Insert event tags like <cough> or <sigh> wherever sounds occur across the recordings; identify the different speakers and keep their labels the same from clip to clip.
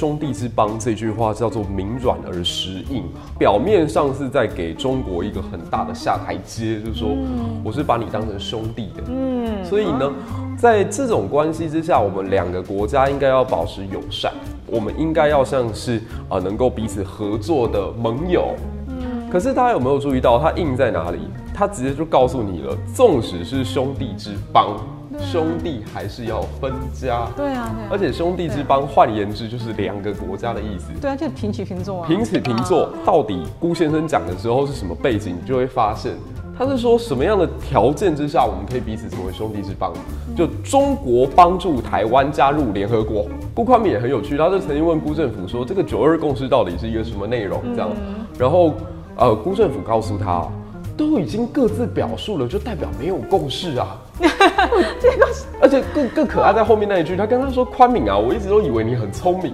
Speaker 1: 兄弟之邦这句话叫做明软而实硬，表面上是在给中国一个很大的下台阶，就是说我是把你当成兄弟的。嗯，所以呢，在这种关系之下，我们两个国家应该要保持友善，我们应该要像是呃能够彼此合作的盟友。嗯，可是大家有没有注意到，它硬在哪里？它直接就告诉你了，纵使是兄弟之邦。兄弟还是要分家，
Speaker 2: 对啊，
Speaker 1: 而且兄弟之邦，换言之就是两个国家的意思。
Speaker 2: 对啊，就平起平坐啊。
Speaker 1: 平起平坐，到底辜先生讲的时候是什么背景？你就会发现，他是说什么样的条件之下，我们可以彼此成为兄弟之邦？就中国帮助台湾加入联合国。辜宽敏也很有趣，他就曾经问辜政府说，这个九二共识到底是一个什么内容？这样，然后呃，辜政府告诉他。都已经各自表述了，就代表没有共识啊！<laughs> 这个，而且更更可爱在后面那一句，他跟他说：“宽敏啊，我一直都以为你很聪明，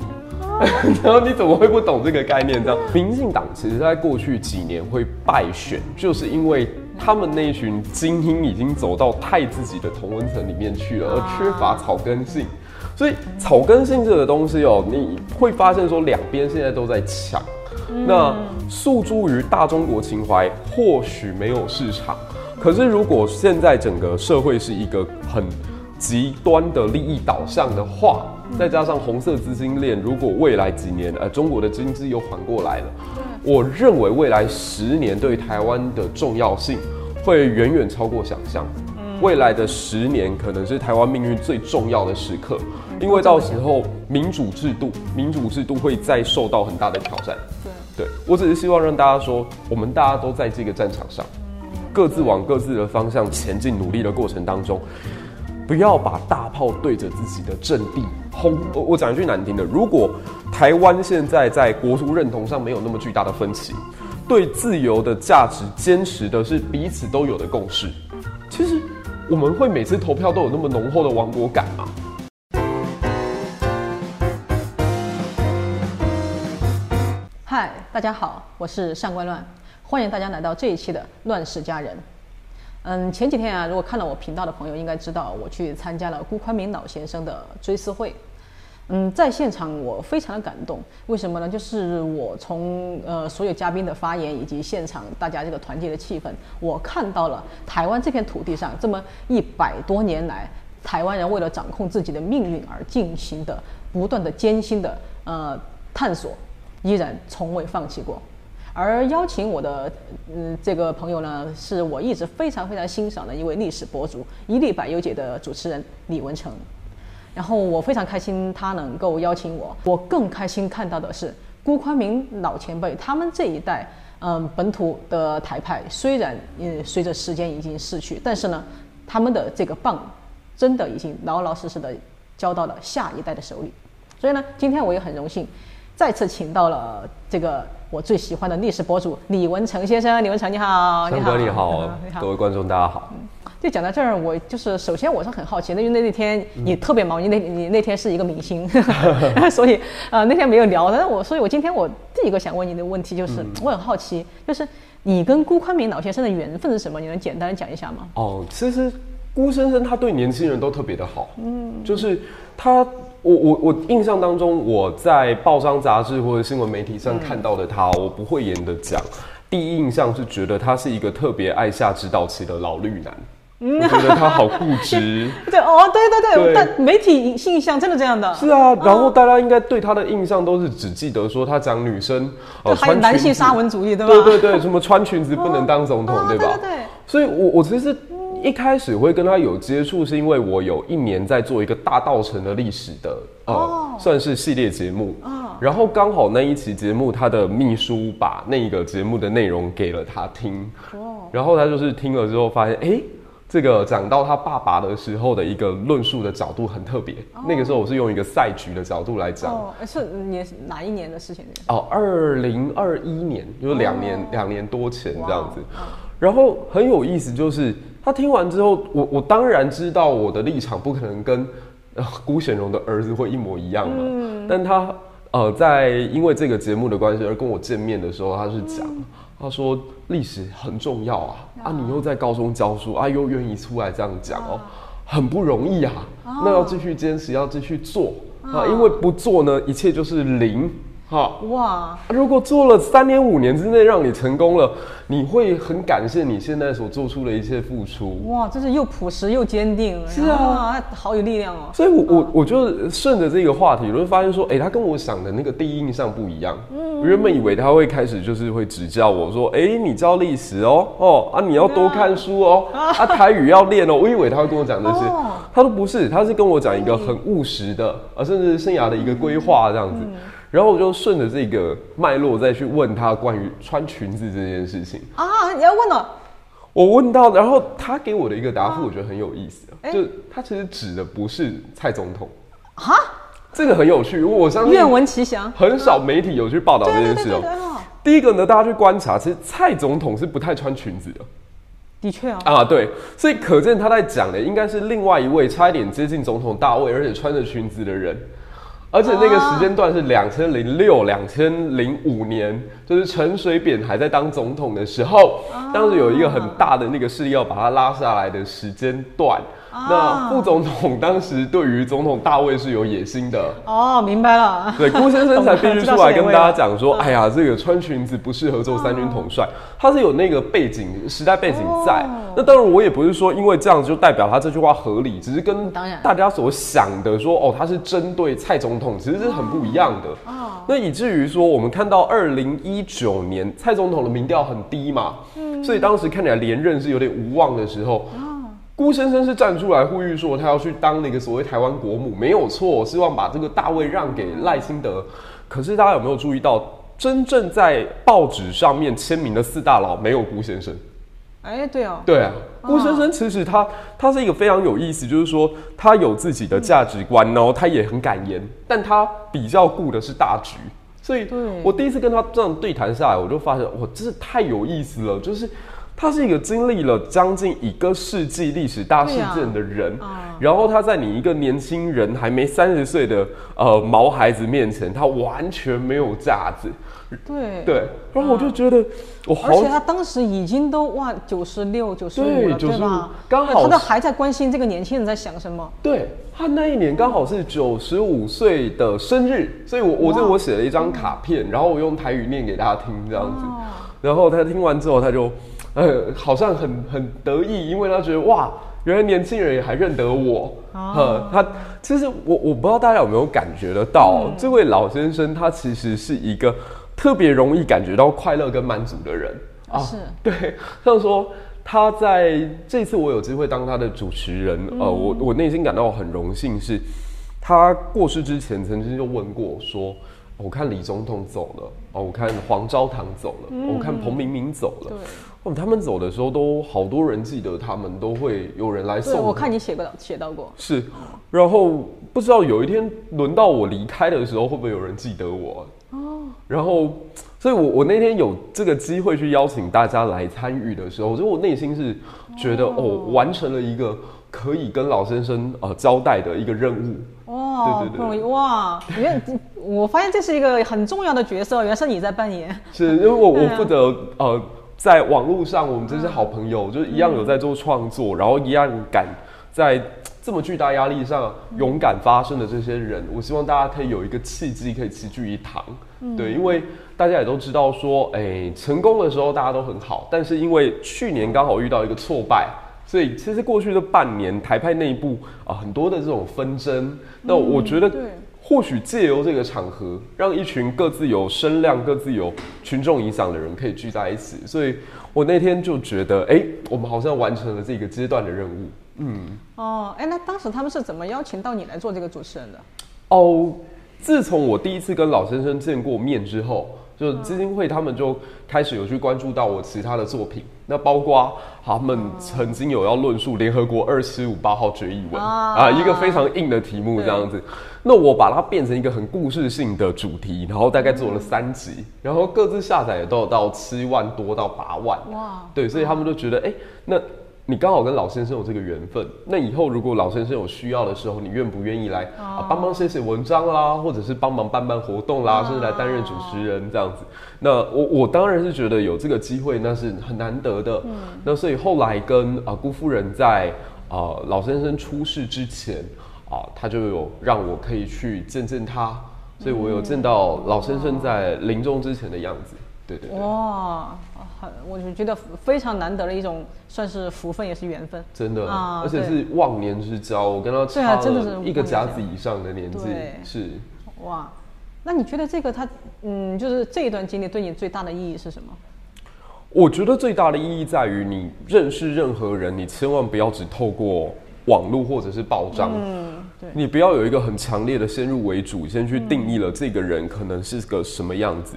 Speaker 1: <laughs> 然后你怎么会不懂这个概念？”这样，民进党其实在过去几年会败选，就是因为他们那群精英已经走到太自己的同温层里面去了，而缺乏草根性。所以草根性这个东西哦，你会发现说两边现在都在抢。那诉诸于大中国情怀，或许没有市场。可是如果现在整个社会是一个很极端的利益导向的话，再加上红色资金链，如果未来几年，呃，中国的经济又缓过来了，我认为未来十年对台湾的重要性会远远超过想象。未来的十年可能是台湾命运最重要的时刻，因为到时候民主制度，民主制度会再受到很大的挑战。对，我只是希望让大家说，我们大家都在这个战场上，各自往各自的方向前进，努力的过程当中，不要把大炮对着自己的阵地轰。我我讲一句难听的，如果台湾现在在国族认同上没有那么巨大的分歧，对自由的价值坚持的是彼此都有的共识，其实我们会每次投票都有那么浓厚的亡国感吗？
Speaker 2: 嗨，大家好，我是上官乱，欢迎大家来到这一期的《乱世佳人》。嗯，前几天啊，如果看了我频道的朋友应该知道，我去参加了辜宽明老先生的追思会。嗯，在现场我非常的感动，为什么呢？就是我从呃所有嘉宾的发言以及现场大家这个团结的气氛，我看到了台湾这片土地上这么一百多年来，台湾人为了掌控自己的命运而进行的不断的艰辛的呃探索。依然从未放弃过，而邀请我的嗯这个朋友呢，是我一直非常非常欣赏的一位历史博主，一粒百优姐的主持人李文成。然后我非常开心他能够邀请我，我更开心看到的是辜宽明老前辈他们这一代嗯本土的台派，虽然嗯随着时间已经逝去，但是呢他们的这个棒真的已经老老实实的交到了下一代的手里。所以呢，今天我也很荣幸。再次请到了这个我最喜欢的历史博主李文成先生，李文成你好，
Speaker 1: 你好，你好，<laughs> 各位观众大家好。
Speaker 2: 就讲到这儿，我就是首先我是很好奇，因为那那天你特别忙，你那你那天是一个明星，<laughs> 所以呃那天没有聊。但是我所以，我今天我第一个想问你的问题就是，我很好奇，就是你跟辜宽明老先生的缘分是什么？你能简单讲一下吗？
Speaker 1: 哦，其实辜先生他对年轻人都特别的好，嗯，就是他。我我我印象当中，我在报章杂志或者新闻媒体上看到的他，我不会演的讲。第一印象是觉得他是一个特别爱下指导棋的老绿男，我觉得他好固 <laughs> 执。
Speaker 2: 对哦，对对对，但媒体印象真的这样的。
Speaker 1: 是啊，然后大家应该对他的印象都是只记得说他讲女生，
Speaker 2: 哦，还有男性沙文主义，对吧？
Speaker 1: 对对对，什么穿裙子不能当总统，<laughs> 对吧？
Speaker 2: 对对。
Speaker 1: 所以我我其实。一开始会跟他有接触，是因为我有一年在做一个大道城的历史的，呃，算是系列节目。然后刚好那一期节目，他的秘书把那个节目的内容给了他听。哦。然后他就是听了之后发现，哎，这个讲到他爸爸的时候的一个论述的角度很特别。那个时候我是用一个赛局的角度来讲。哦，
Speaker 2: 是年哪一年的事情？
Speaker 1: 哦，二零二一年，就是两年两年多前这样子。然后很有意思，就是。他听完之后，我我当然知道我的立场不可能跟辜显荣的儿子会一模一样嘛。嗯。但他呃，在因为这个节目的关系而跟我见面的时候，他是讲，他说历史很重要啊啊！你又在高中教书啊，又愿意出来这样讲哦，很不容易啊。那要继续坚持，要继续做。啊，因为不做呢，一切就是零。好
Speaker 2: 哇，
Speaker 1: 如果做了三年五年之内让你成功了，你会很感谢你现在所做出的一切付出。
Speaker 2: 哇，这是又朴实又坚定，
Speaker 1: 是啊，
Speaker 2: 好有力量哦。
Speaker 1: 所以，我我我就顺着这个话题，我就发现说，哎，他跟我想的那个第一印象不一样。嗯，我原本以为他会开始就是会指教我说，哎，你教历史哦，哦啊，你要多看书哦，啊，台语要练哦。我以为他会跟我讲这些，他都不是，他是跟我讲一个很务实的，啊，甚至生涯的一个规划这样子。然后我就顺着这个脉络再去问他关于穿裙子这件事情。
Speaker 2: 啊，你要问了？
Speaker 1: 我问到，然后他给我的一个答复，我觉得很有意思，就他其实指的不是蔡总统。啊，这个很有趣，我相信
Speaker 2: 愿闻其详，
Speaker 1: 很少媒体有去报道这件事哦。第一个呢，大家去观察，其实蔡总统是不太穿裙子的，
Speaker 2: 的确啊，
Speaker 1: 啊对，所以可见他在讲的应该是另外一位差一点接近总统大位，而且穿着裙子的人。而且那个时间段是两千零六、两千零五年，就是陈水扁还在当总统的时候，当时有一个很大的那个势力要把他拉下来的时间段。那副总统当时对于总统大卫是有野心的。
Speaker 2: 哦，明白了。
Speaker 1: 对，郭先生才必须出来跟大家讲说，哎呀，这个穿裙子不适合做三军统帅，他是有那个背景、时代背景在。那当然，我也不是说因为这样就代表他这句话合理，只是跟大家所想的说，哦，他是针对蔡总统，其实是很不一样的。哦。那以至于说，我们看到二零一九年蔡总统的民调很低嘛，嗯，所以当时看起来连任是有点无望的时候。辜先生是站出来呼吁说，他要去当那个所谓台湾国母，没有错，希望把这个大位让给赖清德。可是大家有没有注意到，真正在报纸上面签名的四大佬没有辜先生？
Speaker 2: 哎，对哦，
Speaker 1: 对啊，辜先生其实他他是一个非常有意思，就是说他有自己的价值观哦，他也很敢言，但他比较顾的是大局。所以，我第一次跟他这样对谈下来，我就发现，哇，真是太有意思了，就是。他是一个经历了将近一个世纪历史大事件的人，然后他在你一个年轻人还没三十岁的呃毛孩子面前，他完全没有架子。
Speaker 2: 对
Speaker 1: 对，然后我就觉得我好，
Speaker 2: 而且他当时已经都哇九十六九十五了，对吧？
Speaker 1: 刚好
Speaker 2: 他都还在关心这个年轻人在想什么。
Speaker 1: 对他那一年刚好是九十五岁的生日，所以我我这我写了一张卡片，然后我用台语念给大家听这样子，然后他听完之后他就。呃，好像很很得意，因为他觉得哇，原来年轻人也还认得我。呃，他其实我我不知道大家有没有感觉得到，这位老先生他其实是一个特别容易感觉到快乐跟满足的人
Speaker 2: 啊。是，
Speaker 1: 对，像说他在这次我有机会当他的主持人，呃，我我内心感到很荣幸，是他过世之前曾经就问过说。我看李总统走了哦，我看黄昭堂走了，我看彭明明走了。对，哦，他们走的时候都好多人记得他们，都会有人来送。
Speaker 2: 我看你写过写到过。
Speaker 1: 是，然后不知道有一天轮到我离开的时候，会不会有人记得我？哦。然后，所以我我那天有这个机会去邀请大家来参与的时候，就我内心是觉得哦，完成了一个可以跟老先生呃交代的一个任务。
Speaker 2: 哇，不容易哇！原我发现这是一个很重要的角色，原来是你在扮演。
Speaker 1: 是因为我我负责呃，在网络上我们这些好朋友，就是一样有在做创作，然后一样敢在这么巨大压力上勇敢发声的这些人，我希望大家可以有一个契机，可以齐聚一堂。对，因为大家也都知道说，哎，成功的时候大家都很好，但是因为去年刚好遇到一个挫败。所以其实过去的半年，台派内部啊很多的这种纷争，那我觉得或许借由这个场合，让一群各自有声量、各自有群众影响的人可以聚在一起。所以我那天就觉得，哎，我们好像完成了这个阶段的任务。
Speaker 2: 嗯，哦，哎，那当时他们是怎么邀请到你来做这个主持人的？
Speaker 1: 哦，自从我第一次跟老先生见过面之后。就基金会，他们就开始有去关注到我其他的作品，那包括他们曾经有要论述联合国二七五八号决议文啊，一个非常硬的题目这样子。那我把它变成一个很故事性的主题，然后大概做了三集，然后各自下载也都有到七万多到八万。哇，对，所以他们就觉得，哎，那。你刚好跟老先生有这个缘分，那以后如果老先生有需要的时候，你愿不愿意来啊帮忙写写文章啦，或者是帮忙办办活动啦，甚至来担任主持人这样子？那我我当然是觉得有这个机会那是很难得的。嗯，那所以后来跟啊辜夫人在啊老先生出事之前。啊，他就有让我可以去见见他，所以我有见到老先生在临终之前的样子。对对对，
Speaker 2: 哇，很，我就觉得非常难得的一种，算是福分也是缘分。
Speaker 1: 真的，
Speaker 2: 啊
Speaker 1: 而且是忘年之交，我跟他
Speaker 2: 对啊
Speaker 1: 差
Speaker 2: 真的是
Speaker 1: 了一个甲子以上的年纪
Speaker 2: 对，
Speaker 1: 是。
Speaker 2: 哇，那你觉得这个他，嗯，就是这一段经历对你最大的意义是什么？
Speaker 1: 我觉得最大的意义在于，你认识任何人，你千万不要只透过网络或者是报章，
Speaker 2: 嗯，对，
Speaker 1: 你不要有一个很强烈的先入为主，先去定义了这个人可能是个什么样子。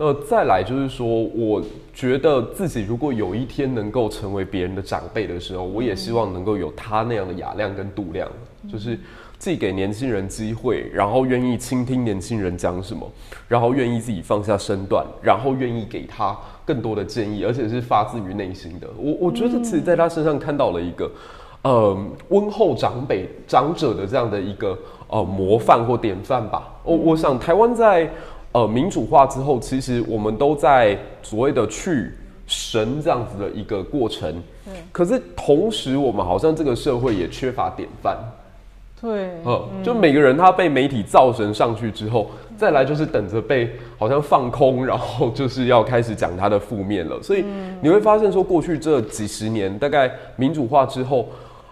Speaker 1: 那再来就是说，我觉得自己如果有一天能够成为别人的长辈的时候，我也希望能够有他那样的雅量跟度量，就是既给年轻人机会，然后愿意倾听年轻人讲什么，然后愿意自己放下身段，然后愿意给他更多的建议，而且是发自于内心的。我我觉得自己在他身上看到了一个。呃，温厚长辈长者的这样的一个呃模范或典范吧。我我想台湾在呃民主化之后，其实我们都在所谓的去神这样子的一个过程。
Speaker 2: 嗯
Speaker 1: 可是同时，我们好像这个社会也缺乏典范。
Speaker 2: 对，
Speaker 1: 呃，就每个人他被媒体造神上去之后，再来就是等着被好像放空，然后就是要开始讲他的负面了。所以你会发现说，过去这几十年，大概民主化之后，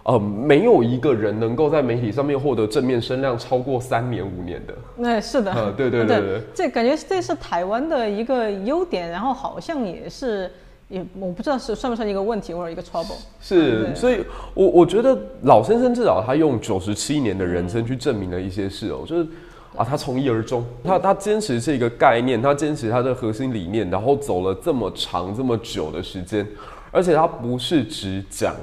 Speaker 1: 呃，没有一个人能够在媒体上面获得正面声量超过三年五年的。
Speaker 2: 那是的，
Speaker 1: 呃对对对 <laughs> 对
Speaker 2: 这感觉这是台湾的一个优点，然后好像也是，也我不知道是算不算一个问题或者一个 trouble。
Speaker 1: 是，
Speaker 2: 对
Speaker 1: 所以我我觉得老先生至少他用九十七年的人生去证明了一些事哦、就是啊，他从一而终，他他坚持这个概念，他坚持他的核心理念，然后走了这么长这么久的时间，而且他不是只讲。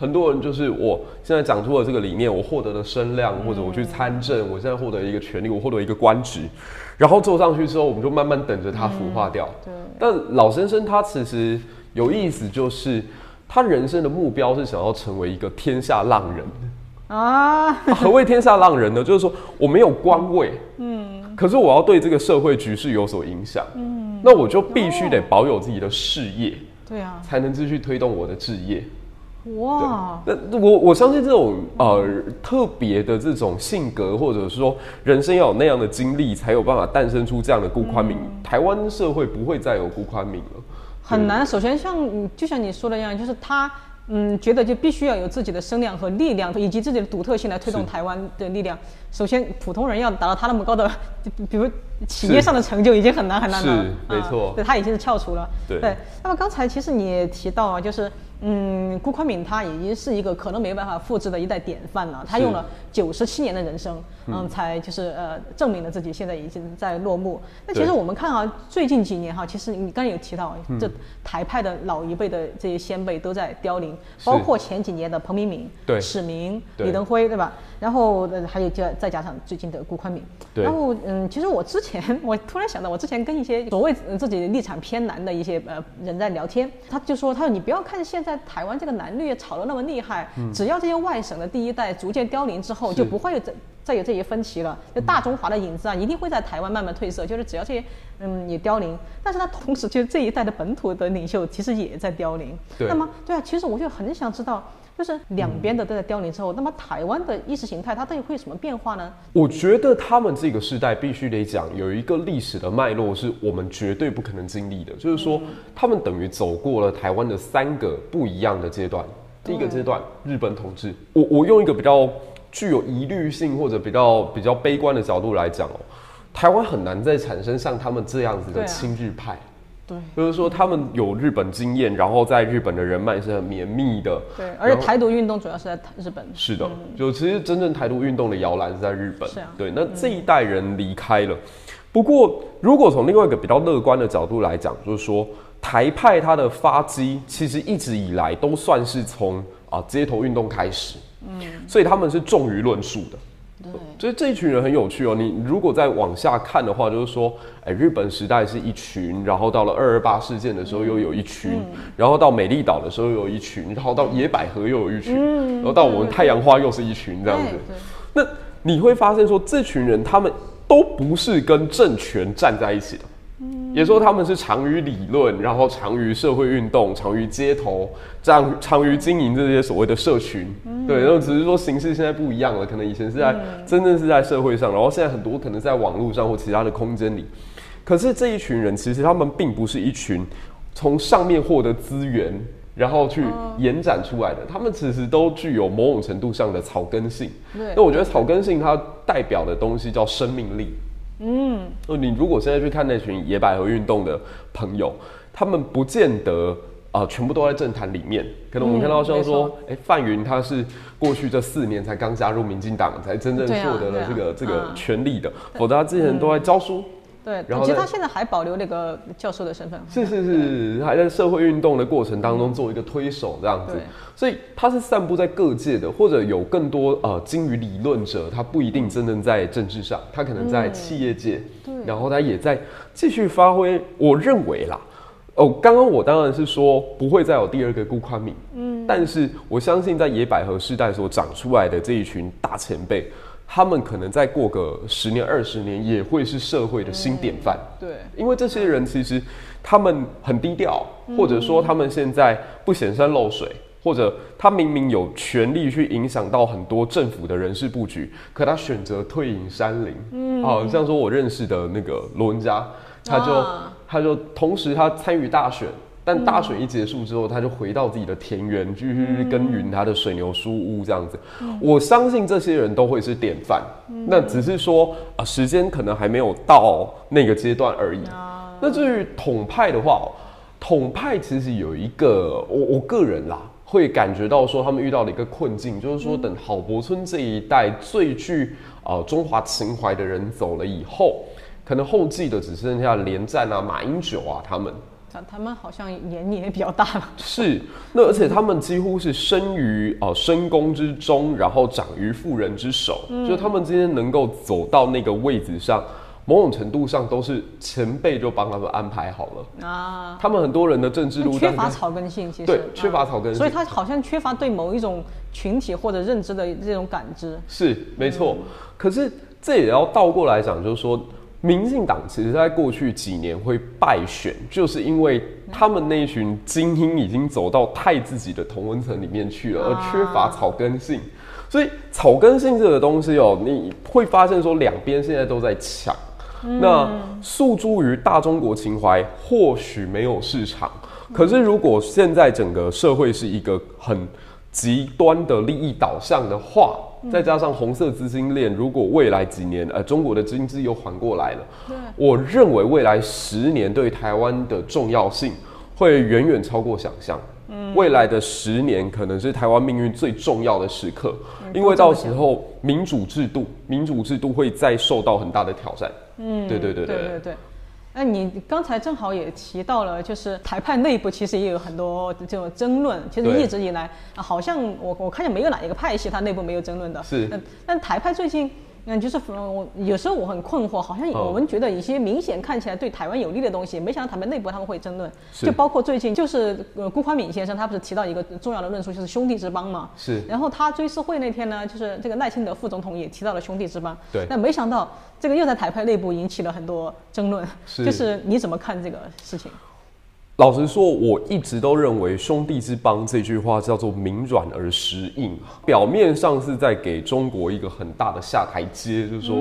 Speaker 1: 很多人就是我现在讲出了这个理念，我获得了声量，或者我去参政，我现在获得一个权利，我获得一个官职，然后坐上去之后，我们就慢慢等着它腐化掉。
Speaker 2: 对
Speaker 1: 但老先生他其实有意思，就是他人生的目标是想要成为一个天下浪人。
Speaker 2: 啊，<laughs>
Speaker 1: 何谓天下浪人呢？就是说我没有官位，嗯，可是我要对这个社会局势有所影响，嗯，那我就必须得保有自己的事业，
Speaker 2: 对啊，
Speaker 1: 才能继续推动我的置业。
Speaker 2: 哇，
Speaker 1: 那我我相信这种呃特别的这种性格，或者说人生要有那样的经历，才有办法诞生出这样的顾宽敏。台湾社会不会再有顾宽敏了。
Speaker 2: 很难。首先像就像你说的一样，就是他。嗯，觉得就必须要有自己的声量和力量，以及自己的独特性来推动台湾的力量。首先，普通人要达到他那么高的，<laughs> 就比比如企业上的成就，已经很难很难了。
Speaker 1: 是没错。
Speaker 2: 啊对他已经是翘楚了。
Speaker 1: 对。
Speaker 2: 那么刚才其实你也提到啊，就是嗯，辜宽敏他已经是一个可能没办法复制的一代典范了。他用了九十七年的人生，嗯，才就是呃证明了自己现在已经在落幕。那其实我们看啊，最近几年哈，其实你刚才有提到，这台派的老一辈的这些先辈都在凋零，包括前几年的彭明敏、
Speaker 1: 对。
Speaker 2: 史明、李登辉，对吧？然后呃还有再再加上最近的辜宽敏。
Speaker 1: 对
Speaker 2: 然后嗯，其实我之前 <laughs> 我突然想到，我之前跟一些所谓呃自己立场偏蓝的一些呃人在聊天，他就说，他说你不要看现在台湾这个蓝绿吵得那么厉害，只要这些外省的第一代逐渐凋零之后，就不会有再再有这些分歧了。就大中华的影子啊，一定会在台湾慢慢褪色。就是只要这些嗯也凋零，但是它同时就是这一代的本土的领袖其实也在凋零。
Speaker 1: 对
Speaker 2: 那么对啊，其实我就很想知道。就是两边的都在凋零之后，那么台湾的意识形态它到底会有什么变化呢？
Speaker 1: 我觉得他们这个时代必须得讲有一个历史的脉络，是我们绝对不可能经历的。就是说，他们等于走过了台湾的三个不一样的阶段。第一个阶段，日本统治。我我用一个比较具有疑虑性或者比较比较悲观的角度来讲哦，台湾很难再产生像他们这样子的亲日派。
Speaker 2: 对
Speaker 1: 就是说，他们有日本经验，然后在日本的人脉是很绵密的。
Speaker 2: 对，而且台独运动主要是在日本。
Speaker 1: 是的，就其实真正台独运动的摇篮是在日本。
Speaker 2: 是啊
Speaker 1: 对，那这一代人离开了。不过，如果从另外一个比较乐观的角度来讲，就是说台派它的发迹其实一直以来都算是从啊街头运动开始，嗯，所以他们是重于论述的。
Speaker 2: 对，
Speaker 1: 所以这一群人很有趣哦。你如果再往下看的话，就是说，哎，日本时代是一群，然后到了二二八事件的时候又有一群，然后到美丽岛的时候又有一群，然后到野百合又有一群，然后到我们太阳花又是一群这样子。那你会发现说，这群人他们都不是跟政权站在一起的，也说他们是长于理论，然后长于社会运动，长于街头，长长于经营这些所谓的社群。对，然后只是说形式现在不一样了，可能以前是在真正是在社会上，然后现在很多可能在网络上或其他的空间里。可是这一群人其实他们并不是一群从上面获得资源，然后去延展出来的，他们其实都具有某种程度上的草根性。那我觉得草根性它代表的东西叫生命力。
Speaker 2: 嗯，
Speaker 1: 哦，你如果现在去看那群野百合运动的朋友，他们不见得啊、呃全部都在政坛里面。可能我们看到像
Speaker 2: 没
Speaker 1: 说
Speaker 2: 错，
Speaker 1: 哎、范云他是过去这四年才刚加入民进党，才真正获得了这个、这个
Speaker 2: 嗯。
Speaker 1: 权利的，否则他之前都在教书。
Speaker 2: 对，
Speaker 1: 然后
Speaker 2: 其实他现在还保留那个教授的身份。
Speaker 1: 是是是，还在社会运动的过程当中做一个推手这样子，所以他是散布在各界的，或者有更多呃精于理论者，他不一定真正在政治上，他可能在企业界，
Speaker 2: 对
Speaker 1: 然后他也在继续发挥。我认为啦，哦，刚刚我当然是说不会再有第二个顾宽敏，嗯，但是我相信在野百合世代所长出来的这一群大前辈。他们可能再过个十年、二十年，也会是社会的新典范。
Speaker 2: 对，
Speaker 1: 因为这些人其实他们很低调，或者说他们现在不显山露水，或者他明明有权利去影响到很多政府的人事布局，可他选择退隐山林。嗯，好像说我认识的那个罗文佳，他就、
Speaker 2: 啊
Speaker 1: 他就同时他参与大选。但大水一结束之后，他就回到自己的田园，继续去耕耘他的水牛书屋这样子。我相信这些人都会是典范，那只是说啊、时间可能还没有到那个阶段而已。那至于统派的话，统派其实有一个，我我个人啦，会感觉到说他们遇到了一个困境，就是说等郝柏村这一代最具呃中华情怀的人走了以后，可能后继的只剩下连战啊、马英九啊他们。
Speaker 2: 他他们好像年龄也比较大了。<laughs>
Speaker 1: 是，那而且他们几乎是生于呃深宫之中，然后长于妇人之手，就他们今天能够走到那个位置上，某种程度上都是前辈就帮他们安排好了。
Speaker 2: 啊，
Speaker 1: 他们很多人的政治路
Speaker 2: 缺乏草根性，其实。
Speaker 1: 对缺乏草根性。
Speaker 2: 所以他好像缺乏对某一种群体或者认知的这种感知。
Speaker 1: 是没错，可是这也要倒过来讲，就是说，民进党其实在过去几年会败选，就是因为他们那群精英已经走到太自己的同温层里面去了，而缺乏草根性。所以草根性这个东西哦，你会发现说两边现在都在抢。那诉诸于大中国情怀，或许没有市场。可是如果现在整个社会是一个很极端的利益导向的话，再加上红色资金链，如果未来几年，呃，中国的经济又缓过来了，我认为未来十年对台湾的重要性会远远超过想象。未来的十年可能是台湾命运最重要的时刻，因为到时候民主制度，民主制度会再受到很大的挑战。嗯，对对对。对
Speaker 2: 对对对。那你刚才正好也提到了，就是台派内部其实也有很多这种争论。其实一直以来，啊好像我我看见没有哪一个派系它内部没有争论的。
Speaker 1: 是
Speaker 2: 但但台派最近，嗯，就是呃我有时候我很困惑，好像
Speaker 1: 哦
Speaker 2: 我们觉得一些明显看起来对台湾有利的东西，没想到台湾内部他们会争论。
Speaker 1: 是
Speaker 2: 就包括最近，就是呃辜宽敏先生他不是提到一个重要的论述，就是兄弟之邦嘛。
Speaker 1: 是
Speaker 2: 然后他追思会那天呢，就是这个赖清德副总统也提到了兄弟之邦。
Speaker 1: 对
Speaker 2: 但没想到这个又在台派内部引起了很多争论。
Speaker 1: 是
Speaker 2: 就是你怎么看这个事情？
Speaker 1: 老实说，我一直都认为“兄弟之邦”这句话叫做明软而实硬，表面上是在给中国一个很大的下台阶，就是说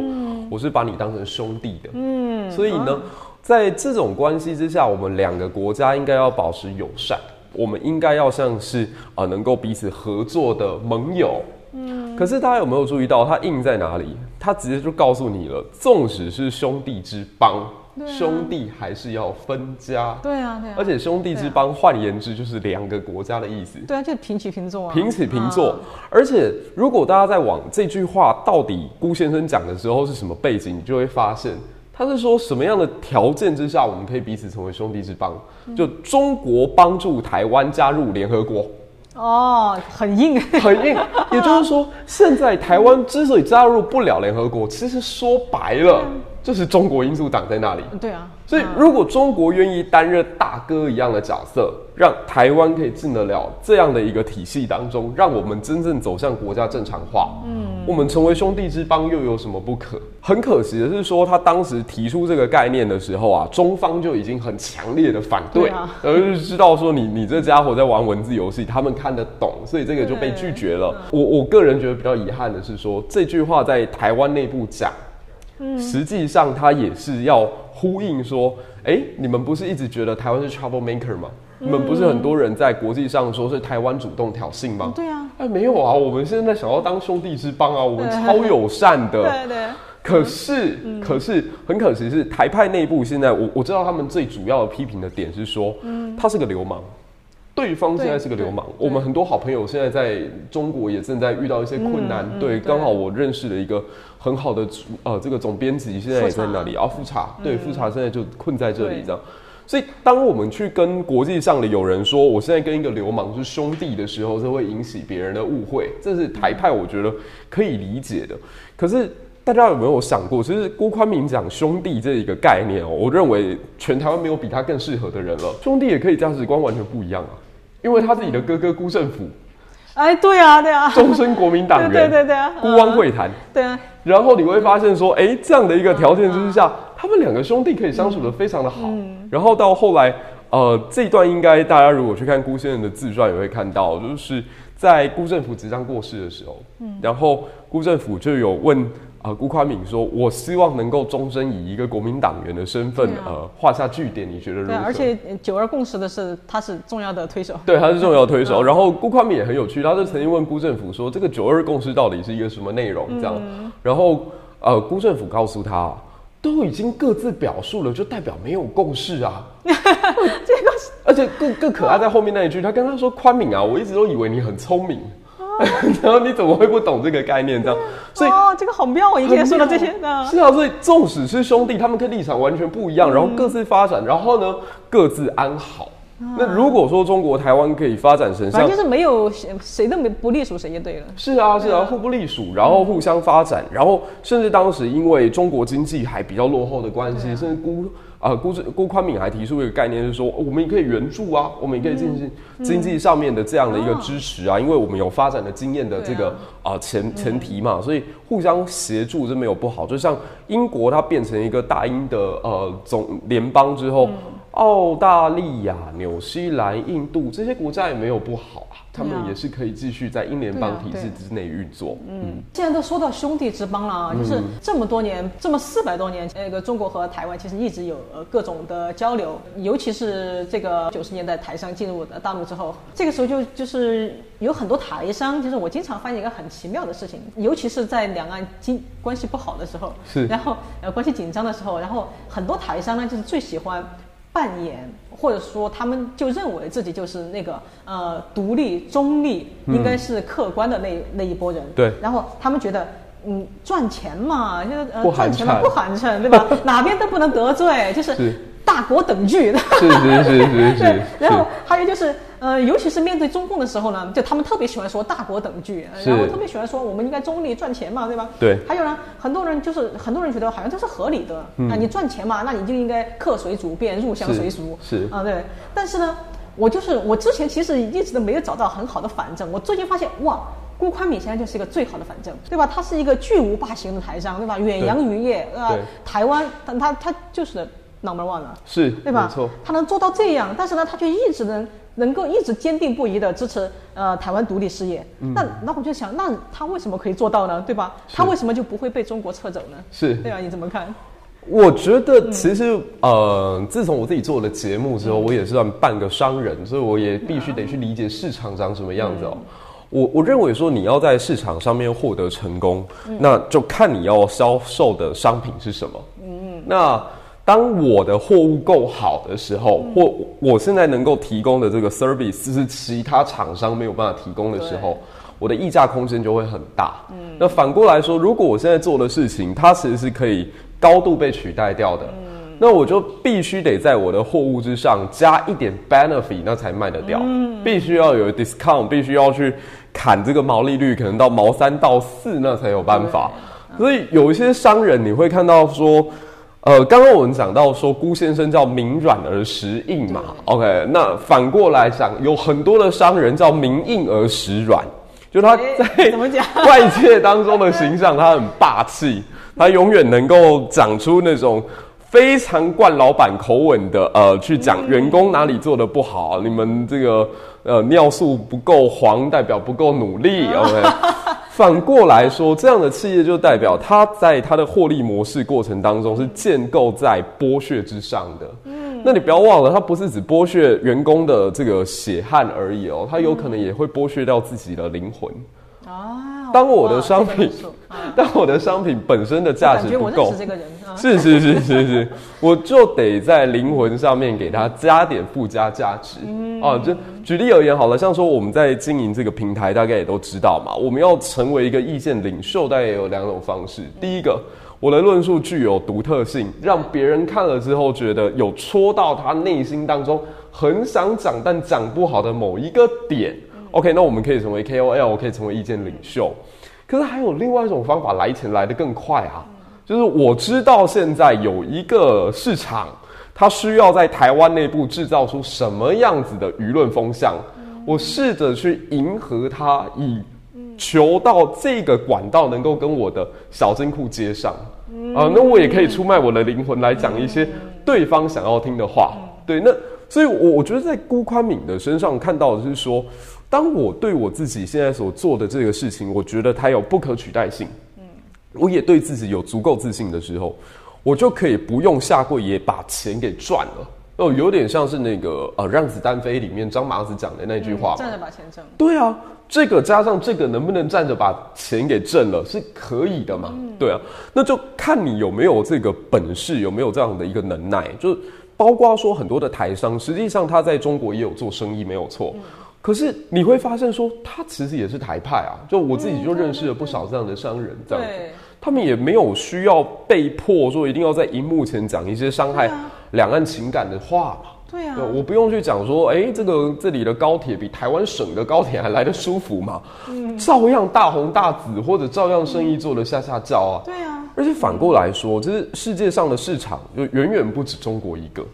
Speaker 1: 我是把你当成兄弟的。嗯，所以呢，在这种关系之下，我们两个国家应该要保持友善，我们应该要像是呃能够彼此合作的盟友。嗯，可是大家有没有注意到，它硬在哪里？它直接就告诉你了，纵使是兄弟之邦，兄弟还是要分家。
Speaker 2: 对啊，对啊。
Speaker 1: 而且兄弟之邦，换言之就是两个国家的意思，
Speaker 2: 对啊，就平起平坐啊。
Speaker 1: 平起平坐
Speaker 2: 啊。
Speaker 1: 而且如果大家在往这句话到底辜先生讲的时候是什么背景，你就会发现他是说什么样的条件之下我们可以彼此成为兄弟之邦，
Speaker 2: 嗯
Speaker 1: 就中国帮助台湾加入联合国。
Speaker 2: 哦，很硬。<laughs>
Speaker 1: 很硬，也就是说，现在台湾之所以加入不了联合国，其实说白了，就是中国因素挡在那里。
Speaker 2: 对啊，
Speaker 1: 所以，如果中国愿意担任大哥一样的角色，让台湾可以进得了这样的一个体系当中，让我们真正走向国家正常化，嗯，我们成为兄弟之邦又有什么不可？很可惜的是，说他当时提出这个概念的时候啊，中方就已经很强烈的反对，而是知道说你你这家伙在玩文字游戏，他们看得懂，所以这个就被拒绝了。我我个人觉得比较遗憾的是说这句话在台湾内部讲。实际上，他也是要呼应说，哎，你们不是一直觉得台湾是 trouble maker 吗？你们不是很多人在国际上说是台湾主动挑衅吗？
Speaker 2: 对啊，
Speaker 1: 哎，没有啊，我们现在想要当兄弟之邦啊，我们超友善的。<laughs>
Speaker 2: 对对。
Speaker 1: 可是，可是很可惜是台派内部现在，我我知道他们最主要的批评的点是说，嗯，他是个流氓。对方现在是个流氓，我们很多好朋友现在在中国也正在遇到一些困难。对，刚好我认识了一个很好的呃，这个总编辑现在也在那里啊。复查，对，复查现在就困在这里这样。所以，当我们去跟国际上的有人说我现在跟一个流氓是兄弟的时候，这会引起别人的误会。这是台派，我觉得可以理解的。可是，大家有没有想过，其实郭宽明讲兄弟这一个概念哦，我认为全台湾没有比他更适合的人了。兄弟也可以价值观完全不一样啊。因为他是你的哥哥辜政甫，
Speaker 2: 哎，对啊，对啊，
Speaker 1: 终身国民党员，
Speaker 2: 对对对啊，
Speaker 1: 孤汪会谈，
Speaker 2: 对啊，
Speaker 1: 然后你会发现说，哎，这样的一个条件之下，他们两个兄弟可以相处的非常的好。然后到后来，呃，这一段应该大家如果去看辜先生的自传，也会看到，就是在辜政府即将过世的时候，嗯，然后辜政府就有问。啊，辜宽敏说：“我希望能够终身以一个国民党员的身份，呃，画下句点。你觉得如何？”
Speaker 2: 而且九二共识的是，他是重要的推手。
Speaker 1: 对，他是重要的推手。然后辜宽敏也很有趣，他就曾经问辜政府说：“这个九二共识到底是一个什么内容？”这样，然后呃，辜政府告诉他：“都已经各自表述了，就代表没有共识啊。<laughs> ”这个，而且更更可爱在后面那一句，他跟他说：“宽敏啊，我一直都以为你很聪明。” <laughs> 然后你怎么会不懂这个概念？这样，
Speaker 2: 所以哦，这个好妙哦！以前说的这些呢，
Speaker 1: 是啊，所以纵使是兄弟，他们跟立场完全不一样，然后各自发展，然后呢，各自安好。那如果说中国台湾可以发展成，
Speaker 2: 反正就是没有谁都没不隶属谁就对了。
Speaker 1: 是啊，是啊，互不隶属，然后互相发展，然后甚至当时因为中国经济还比较落后的关系，甚至孤。啊，郭郭宽敏还提出一个概念，是说我们也可以援助啊，我们也可以进行经济上面的这样的一个支持啊，因为我们有发展的经验的这个啊前前提嘛，所以互相协助是没有不好。就像英国它变成一个大英的呃总联邦之后，澳大利亚、纽西兰、印度这些国家也没有不好啊。他们也是可以继续在英联邦体制之内运作。
Speaker 2: 嗯，既然都说到兄弟之邦了啊，就是这么多年，这么四百多年，那个中国和台湾其实一直有呃各种的交流，尤其是这个九十年代台商进入大陆之后，这个时候就就是有很多台商，就是我经常发现一个很奇妙的事情，尤其是在两岸经关系不好的时候，
Speaker 1: 是，
Speaker 2: 然后呃关系紧张的时候，然后很多台商呢就是最喜欢。扮演，或者说他们就认为自己就是那个呃独立中立，应该是客观的那那一波人。
Speaker 1: 对。
Speaker 2: 然后他们觉得，嗯，赚钱嘛，就是
Speaker 1: 呃赚钱嘛
Speaker 2: 不寒碜，对吧？<laughs> 哪边都不能得罪，就是。大国等距，
Speaker 1: 是是是是 <laughs> 是。
Speaker 2: 然后还有就是，呃，尤其是面对中共的时候呢，就他们特别喜欢说大国等距，然后特别喜欢说我们应该中立赚钱嘛，对吧？
Speaker 1: 对。
Speaker 2: 还有呢，很多人就是很多人觉得好像这是合理的，啊，你赚钱嘛，那你就应该客随主便，入乡随俗，
Speaker 1: 是
Speaker 2: 啊，对。但是呢，我就是我之前其实一直都没有找到很好的反证，我最近发现哇，辜宽敏现在就是一个最好的反证，对吧？他是一个巨无霸型的台商，对吧？远洋渔业，啊，台湾，他他他就是。number one 了，
Speaker 1: 是
Speaker 2: 对吧？
Speaker 1: 没错，
Speaker 2: 他能做到这样，但是呢，他却一直能能够一直坚定不移的支持呃台湾独立事业。那那我就想，那他为什么可以做到呢？对吧？他为什么就不会被中国撤走呢？
Speaker 1: 是
Speaker 2: 对吧？你怎么看？
Speaker 1: 我觉得其实呃，自从我自己做了节目之后，我也算半个商人，所以我也必须得去理解市场长什么样子哦。我我认为说你要在市场上面获得成功，那就看你要销售的商品是什么。嗯，那。当我的货物够好的时候，或我现在能够提供的这个 service 是其他厂商没有办法提供的时候，我的溢价空间就会很大。嗯，那反过来说，如果我现在做的事情，它其实是可以高度被取代掉的，嗯，那我就必须得在我的货物之上加一点 benefit，那才卖得掉。嗯，必须要有 discount，必须要去砍这个毛利率，可能到毛三到四，那才有办法。所以有一些商人你会看到说。呃，刚刚我们讲到说辜先生叫明软而实硬嘛，OK，那反过来讲，有很多的商人叫明硬而实软，就他在 <laughs>
Speaker 2: 怎么讲 <laughs>
Speaker 1: 外界当中的形象，他很霸气，<laughs> 他永远能够讲出那种。非常惯老板口吻的，呃，去讲员工哪里做的不好，你们这个呃尿素不够黄，代表不够努力，OK。反过来说，这样的企业就代表它在它的获利模式过程当中是建构在剥削之上的。嗯，那你不要忘了，它不是只剥削员工的这个血汗而已哦，它有可能也会剥削掉自己的灵魂。
Speaker 2: 啊，
Speaker 1: 当我的商品 <laughs> 当我的商品本身的价值不够
Speaker 2: 啊，
Speaker 1: 是是是是是，<laughs> 我就得在灵魂上面给它加点附加价值。啊，就举例而言好了，像说我们在经营这个平台，大概也都知道嘛，我们要成为一个意见领袖，大概也有两种方式。第一个，我的论述具有独特性，让别人看了之后觉得有戳到他内心当中很想讲但讲不好的某一个点。OK，那我们可以成为 KOL，我可以成为意见领袖。可是还有另外一种方法来钱来得更快啊，就是我知道现在有一个市场，它需要在台湾内部制造出什么样子的舆论风向，我试着去迎合它，以求到这个管道能够跟我的小金库接上。啊，那我也可以出卖我的灵魂来讲一些对方想要听的话。对，那所以我，我觉得在辜宽敏的身上看到的是说，当我对我自己现在所做的这个事情，我觉得它有不可取代性，我也对自己有足够自信的时候，我就可以不用下跪也把钱给赚了。哦，有点像是那个呃《让子弹飞》里面张麻子讲的那句话嘛。
Speaker 2: 站着把钱挣。
Speaker 1: 对啊，这个加上这个能不能站着把钱给挣了，是可以的嘛？对啊，那就看你有没有这个本事，有没有这样的一个能耐。就是包括说很多的台商，实际上他在中国也有做生意，没有错。可是你会发现说，他其实也是台派啊。就我自己就认识了不少这样的商人，这样子。
Speaker 2: 对，
Speaker 1: 他们也没有需要被迫说一定要在荧幕前讲一些伤害两岸情感的话嘛。
Speaker 2: 对啊
Speaker 1: 对，我不用去讲说，哎、这个这里的高铁比台湾省的高铁还来得舒服嘛，
Speaker 2: 嗯
Speaker 1: 照样大红大紫，或者照样生意做得下下叫啊。
Speaker 2: 对啊，
Speaker 1: 而且反过来说，就是世界上的市场就远远不止中国一个。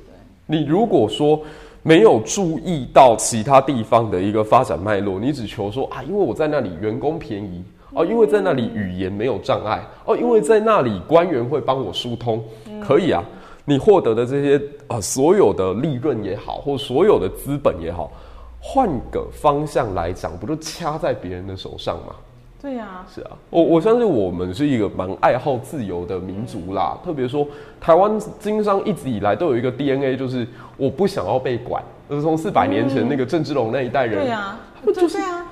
Speaker 1: 你如果说没有注意到其他地方的一个发展脉络，你只求说啊，因为我在那里员工便宜哦，因为在那里语言没有障碍哦，因为在那里官员会帮我疏通，可以啊。你获得的这些啊、所有的利润也好，或所有的资本也好，换个方向来讲，不就掐在别人的手上吗？
Speaker 2: 对啊，
Speaker 1: 是啊，我我相信我们是一个蛮爱好自由的民族啦。特别说，台湾经商一直以来都有一个 DNA，就是我不想要被管。就是从四百年前那个郑芝龙那一代人，
Speaker 2: 对啊，
Speaker 1: 他们就是
Speaker 2: 对啊，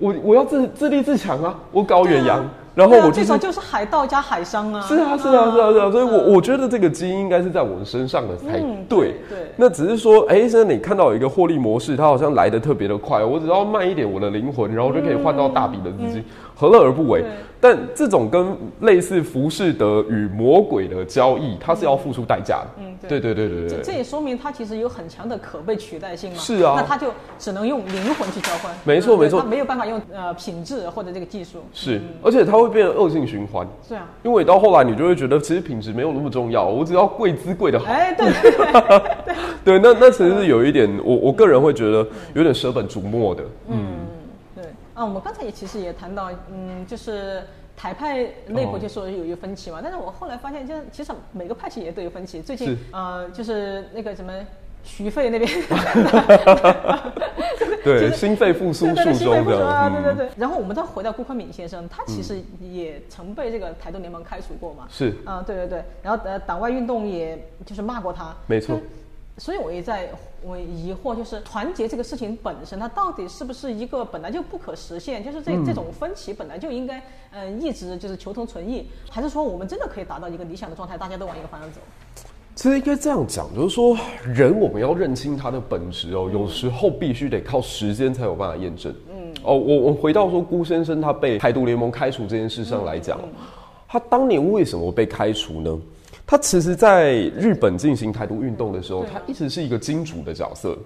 Speaker 1: 我我要自自立自强啊，我搞远洋，然后我就是
Speaker 2: 最少就是海盗加海商啊。
Speaker 1: 是啊，是啊，是啊，是啊，所以我我觉得这个基因应该是在我们身上的才。对
Speaker 2: 对
Speaker 1: 那只是说，哎，现在你看到有一个获利模式，它好像来的特别的快，我只要慢一点我的灵魂，然后就可以换到大笔的资金，何乐而不为？但这种跟类似浮士德与魔鬼的交易，它是要付出代价的。
Speaker 2: 嗯
Speaker 1: 对对对对对对。
Speaker 2: 这这也说明它其实有很强的可被取代性嘛。
Speaker 1: 是啊
Speaker 2: 那它就只能用灵魂去交换。
Speaker 1: 没错没错
Speaker 2: 它没有办法用呃品质或者这个技术。
Speaker 1: 是，而且它会变成恶性循环。
Speaker 2: 是啊。
Speaker 1: 因为到后来你就会觉得，其实品质没有那么重要，我只要贵资贵的好。
Speaker 2: 哎，对对 <laughs> 对，
Speaker 1: 对，那那其实是有一点，我我个人会觉得有点舍本逐末的。
Speaker 2: 对啊，我们刚才也其实也谈到，嗯，就是台派内部
Speaker 1: 哦
Speaker 2: 就说有一个分歧嘛，但是我后来发现，就是其实每个派系也都有分歧。最近呃，就是那个什么徐沸那边，<laughs>
Speaker 1: 对，心肺复苏术中的，
Speaker 2: 对对
Speaker 1: 嗯，
Speaker 2: 对。然后我们再回到顾宽敏先生，他其实也曾被这个台独联盟开除过嘛。
Speaker 1: 是
Speaker 2: 啊、对对对。然后呃，党外运动也就是骂过他。
Speaker 1: 没错
Speaker 2: 所以我也在我疑惑，就是团结这个事情本身，它到底是不是一个本来就不可实现？就是这、这种分歧本来就应该呃一直就是求同存异，还是说我们真的可以达到一个理想的状态，大家都往一个方向走？
Speaker 1: 其实应该这样讲，就是说人我们要认清他的本质哦，有时候必须得靠时间才有办法验证。嗯，哦，我我回到说辜先生他被台独联盟开除这件事上来讲，他当年为什么被开除呢？他其实在日本进行台独运动的时候，他一直是一个金主的角色。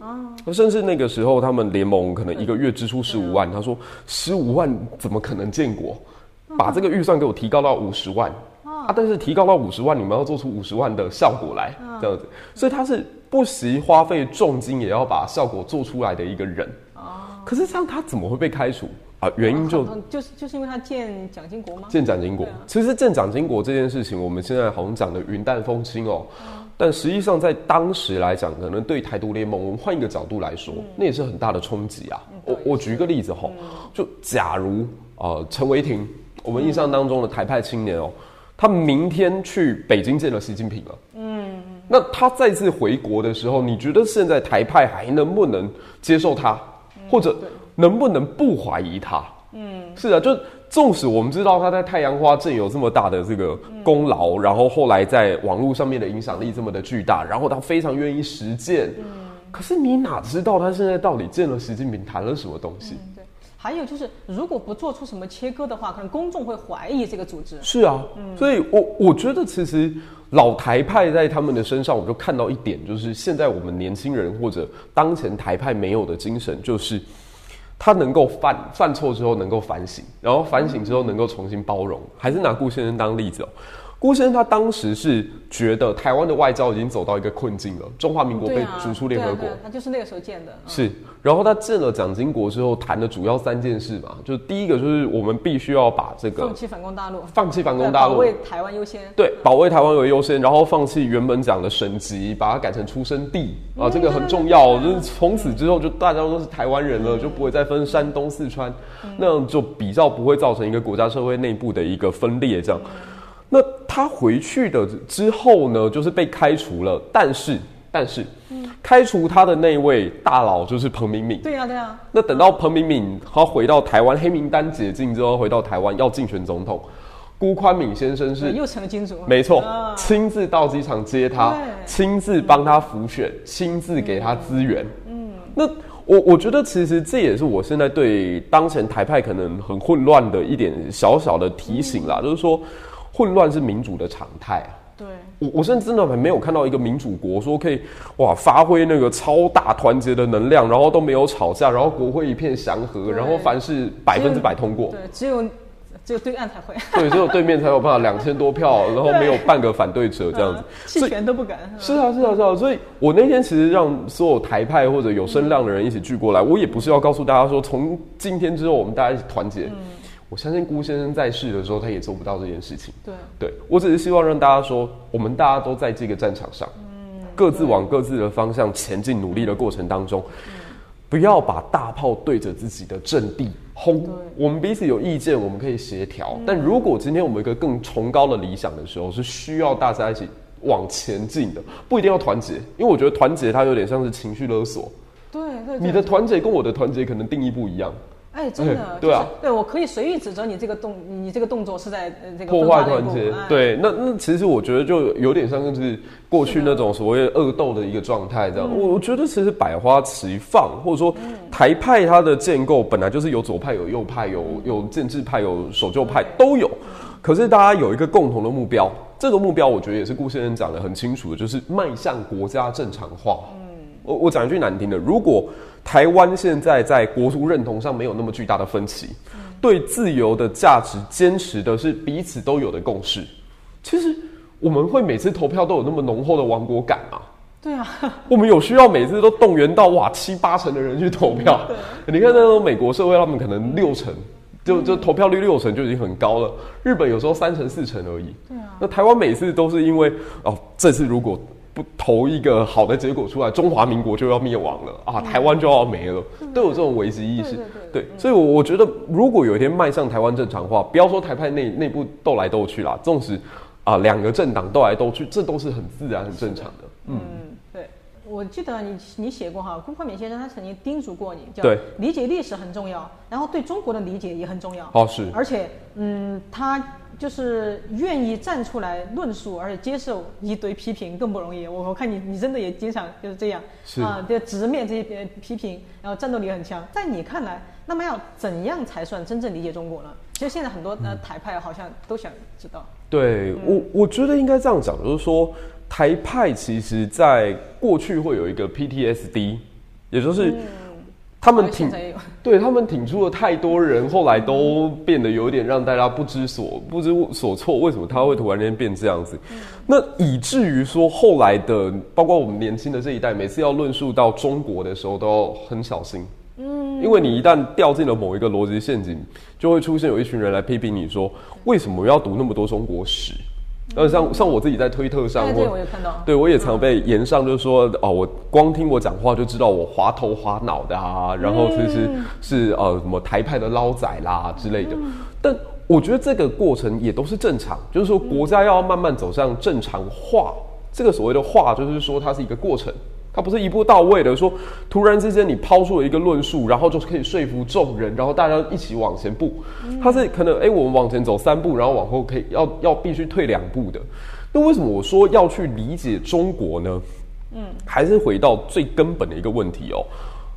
Speaker 1: 甚至那个时候他们联盟可能一个月支出十五万，他说十五万怎么可能建国？把这个预算给我提高到五十万。啊，但是提高到五十万，你们要做出五十万的效果来，这样子，所以他是不惜花费重金也要把效果做出来的一个人。哦，可是这样他怎么会被开除啊？原因就
Speaker 2: 就是就是因为他建蒋经国吗？
Speaker 1: 建蒋经国，其实建蒋经国这件事情，我们现在好像讲的云淡风轻哦。但实际上，在当时来讲，可能对台独联盟，我们换一个角度来说，那也是很大的冲击啊。我我举一个例子哈，就假如呃陈维霆，我们印象当中的台派青年哦，他明天去北京见了习近平了，嗯，那他再次回国的时候，你觉得现在台派还能不能接受他，或者能不能不怀疑他？嗯，是啊，就。纵使我们知道他在太阳花镇有这么大的这个功劳，然后后来在网络上面的影响力这么的巨大，然后他非常愿意实践。嗯，可是你哪知道他现在到底见了习近平谈了什么东西？
Speaker 2: 对，还有就是如果不做出什么切割的话，可能公众会怀疑这个组织。
Speaker 1: 是啊，所以我我觉得其实老台派在他们的身上，我就看到一点，就是现在我们年轻人或者当前台派没有的精神，就是。他能够犯犯错之后能够反省，然后反省之后能够重新包容，还是拿顾先生当例子哦。郭先生他当时是觉得台湾的外交已经走到一个困境了，中华民国被逐出联合国，
Speaker 2: 他就是那个时候建的。
Speaker 1: 是，然后他见了蒋经国之后，谈的主要三件事嘛，就第一个就是我们必须要把这个
Speaker 2: 放弃反攻大陆，
Speaker 1: 放弃反攻大陆，
Speaker 2: 保卫台湾优先。
Speaker 1: 对，保卫台湾为优先，然后放弃原本讲的省级，把它改成出生地啊，这个很重要。就是从此之后，就大家都是台湾人了，就不会再分山东、四川，那样就比较不会造成一个国家社会内部的一个分裂，这样。那他回去的之后呢，就是被开除了。但是，但是，开除他的那位大佬就是彭明敏。
Speaker 2: 对呀，对呀。
Speaker 1: 那等到彭明敏他回到台湾，黑名单解禁之后，回到台湾要竞选总统，辜宽敏先生是
Speaker 2: 又成了金主。
Speaker 1: 没错，亲自到机场接他，亲自帮他辅选，亲自给他资源。嗯，那我我觉得其实这也是我现在对当前台派可能很混乱的一点小小的提醒啦，就是说。混乱是民主的常态啊！
Speaker 2: 对，
Speaker 1: 我我甚至真的没有看到一个民主国说可以哇发挥那个超大团结的能量，然后都没有吵架，然后国会一片祥和，然后凡事百分之百通过。
Speaker 2: 对，只有只有对岸才会。
Speaker 1: 对，只有对面才有办法两千多票，<laughs> 然后没有半个反对者这样子，
Speaker 2: 弃权都不敢。
Speaker 1: 是啊，是啊，是啊。所以我那天其实让所有台派或者有声量的人一起聚过来，我也不是要告诉大家说从今天之后我们大家一起团结。我相信辜先生在世的时候，他也做不到这件事情。
Speaker 2: 对，
Speaker 1: 对我只是希望让大家说，我们大家都在这个战场上，各自往各自的方向前进，努力的过程当中，不要把大炮对着自己的阵地轰。我们彼此有意见，我们可以协调。但如果今天我们有一个更崇高的理想的时候，是需要大家一起往前进的，不一定要团结，因为我觉得团结它有点像是情绪勒索。
Speaker 2: 对对，
Speaker 1: 你的团结跟我的团结可能定义不一样。
Speaker 2: 哎，真的，
Speaker 1: 对啊，
Speaker 2: 对我可以随意指责你这个动，你这个动作是在这个
Speaker 1: 破坏团结。对，那那其实我觉得就有点像是过去那种所谓恶斗的一个状态这样。我我觉得其实百花齐放，或者说台派它的建构本来就是有左派、有右派、有有建制派、有守旧派都有。可是大家有一个共同的目标，这个目标我觉得也是顾先生讲的很清楚的，就是迈向国家正常化。嗯，我我讲一句难听的，如果。台湾现在在国族认同上没有那么巨大的分歧，对自由的价值坚持的是彼此都有的共识。其实我们会每次投票都有那么浓厚的亡国感啊？
Speaker 2: 对啊，<laughs>
Speaker 1: 我们有需要每次都动员到哇七八成的人去投票？<laughs> 你看那种美国社会，他们可能六成，就就投票率六成就已经很高了。日本有时候三成四成而已。
Speaker 2: 对啊，
Speaker 1: 那台湾每次都是因为哦，这次如果。不投一个好的结果出来，中华民国就要灭亡了啊！台湾就要没了，都有这种危机意识。对，所以，我我觉得，如果有一天迈向台湾正常化，不要说台派内内部斗来斗去啦，纵使啊两个政党斗来斗去，这都是很自然、很正常的。
Speaker 2: 嗯，对。我记得你你写过哈，龚宽敏先生他曾经叮嘱过你，叫理解历史很重要，然后对中国的理解也很重要。
Speaker 1: 哦，是。
Speaker 2: 而且，嗯，他。就是愿意站出来论述，而且接受一堆批评更不容易。我我看你，你真的也经常就是这样啊，就直面这些批评，然后战斗力很强。在你看来，那么要怎样才算真正理解中国呢？其实现在很多呃台派好像都想知道。
Speaker 1: 对我，我觉得应该这样讲，就是说台派其实在过去会有一个 PTSD，也就是。他们挺。对他们挺出了太多人，后来都变得有点让大家不知所不知所措。为什么他会突然间变这样子？那以至于说后来的，包括我们年轻的这一代，每次要论述到中国的时候，都要很小心。嗯，因为你一旦掉进了某一个逻辑陷阱，就会出现有一群人来批评你说，为什么要读那么多中国史？呃，像像我自己在推特上，
Speaker 2: 我也看到。
Speaker 1: 对，我也常被言上就是说，哦，我光听我讲话就知道我滑头滑脑的啊，然后其实是呃什么台派的捞仔啦之类的。但我觉得这个过程也都是正常，就是说国家要慢慢走向正常化。这个所谓的化，就是说它是一个过程，它不是一步到位的。说突然之间你抛出了一个论述，然后就可以说服众人，然后大家一起往前步。它是可能哎，我们往前走三步，然后往后可以要要必须退两步的。那为什么我说要去理解中国呢？嗯，还是回到最根本的一个问题哦。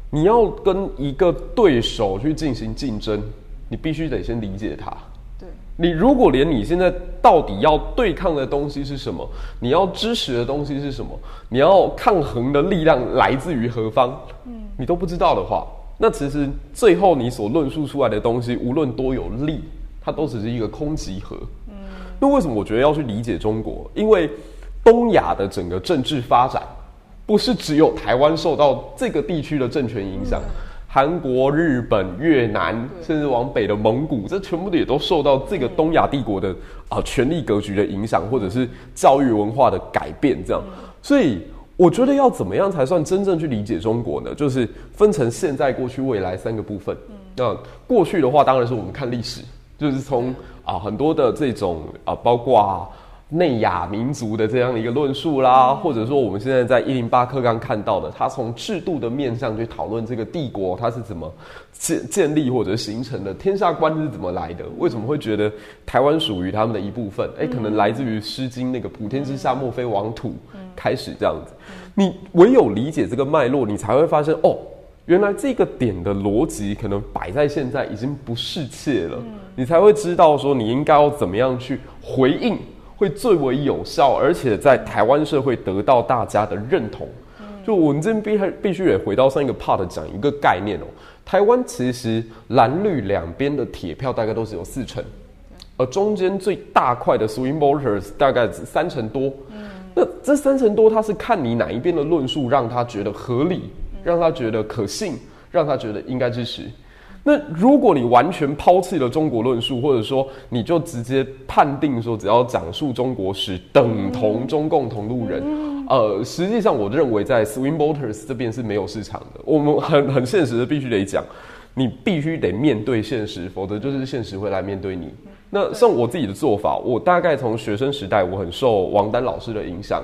Speaker 1: 你要跟一个对手去进行竞争，你必须得先理解他。
Speaker 2: 对，
Speaker 1: 你如果连你现在到底要对抗的东西是什么，你要支持的东西是什么，你要抗衡的力量来自于何方，嗯，你都不知道的话，那其实最后你所论述出来的东西，无论多有力，它都只是一个空集合。嗯，那为什么我觉得要去理解中国？因为东亚的整个政治发展，不是只有台湾受到这个地区的政权影响。韩国、日本、越南，甚至往北的蒙古，这全部的也都受到这个东亚帝国的啊权力格局的影响，或者是教育文化的改变，这样。所以我觉得要怎么样才算真正去理解中国呢？就是分成现在、过去、未来三个部分。那过去的话，当然是我们看历史，就是从啊很多的这种啊，包括啊。内亚民族的这样的一个论述啦，或者说我们现在在一零八课刚看到的，他从制度的面向去讨论这个帝国它是怎么建建立或者形成的，天下观是怎么来的？为什么会觉得台湾属于他们的一部分？哎，可能来自于《诗经》那个“普天之下，莫非王土”开始这样子。你唯有理解这个脉络，你才会发现哦，原来这个点的逻辑可能摆在现在已经不适切了，你才会知道说你应该要怎么样去回应。会最为有效，而且在台湾社会得到大家的认同。就我们这边必必须也回到上一个 part 讲一个概念哦。台湾其实蓝绿两边的铁票大概都是有四成，而中间最大块的 swing voters 大概三成多。那这三成多，他是看你哪一边的论述让他觉得合理，让他觉得可信，让他觉得应该支持。那如果你完全抛弃了中国论述，或者说你就直接判定说只要讲述中国史等同中共同路人，呃，实际上我认为在 swing voters 这边是没有市场的。我们很很现实的必须得讲，你必须得面对现实，否则就是现实会来面对你。那像我自己的做法，我大概从学生时代我很受王丹老师的影响，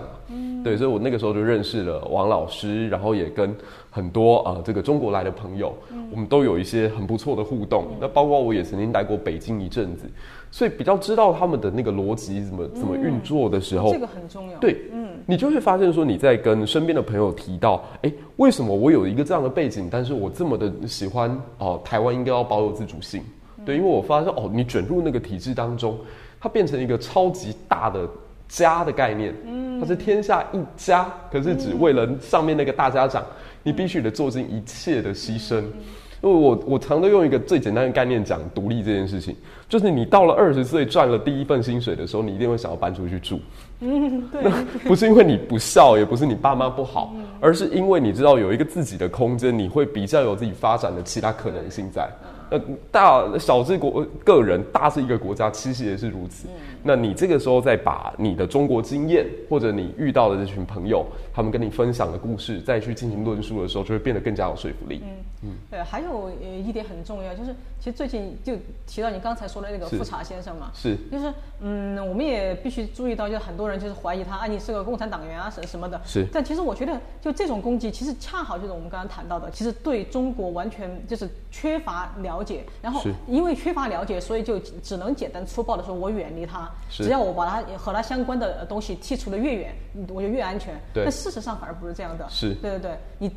Speaker 1: 对，所以我那个时候就认识了王老师，然后也跟。很多啊，这个中国来的朋友，我们都有一些很不错的互动。那包括我也曾经待过北京一阵子，所以比较知道他们的那个逻辑怎么怎么运作的时候，
Speaker 2: 这个很重要。
Speaker 1: 对，嗯，你就会发现说你在跟身边的朋友提到，哎，为什么我有一个这样的背景，但是我这么的喜欢哦，台湾应该要保有自主性。对，因为我发现哦，你卷入那个体制当中，它变成一个超级大的家的概念，嗯，它是天下一家，可是只为了上面那个大家长。你必须得做尽一切的牺牲，因为我我常都用一个最简单的概念讲独立这件事情，就是你到了二十岁赚了第一份薪水的时候，你一定会想要搬出去住。嗯，对，不是因为你不孝，也不是你爸妈不好，而是因为你知道有一个自己的空间，你会比较有自己发展的其他可能性在。那大小是国个人，大是一个国家，其实也是如此。那你这个时候再把你的中国经验，或者你遇到的这群朋友，他们跟你分享的故事，再去进行论述的时候，就会变得更加有说服力。嗯
Speaker 2: 嗯，对，还有呃一点很重要，就是其实最近就提到你刚才说的那个富察先生嘛，
Speaker 1: 是，
Speaker 2: 就是嗯，我们也必须注意到，就是很多人就是怀疑他，啊，你是个共产党员啊，什什么的。
Speaker 1: 是，
Speaker 2: 但其实我觉得，就这种攻击，其实恰好就是我们刚刚谈到的，其实对中国完全就是缺乏了解，然后因为缺乏了解，所以就只能简单粗暴的说，我远离他，只要我把他。和他相关的东西剔除的越远，我就越安全。对。但事实上反而不是这样的。
Speaker 1: 是，
Speaker 2: 对对对，你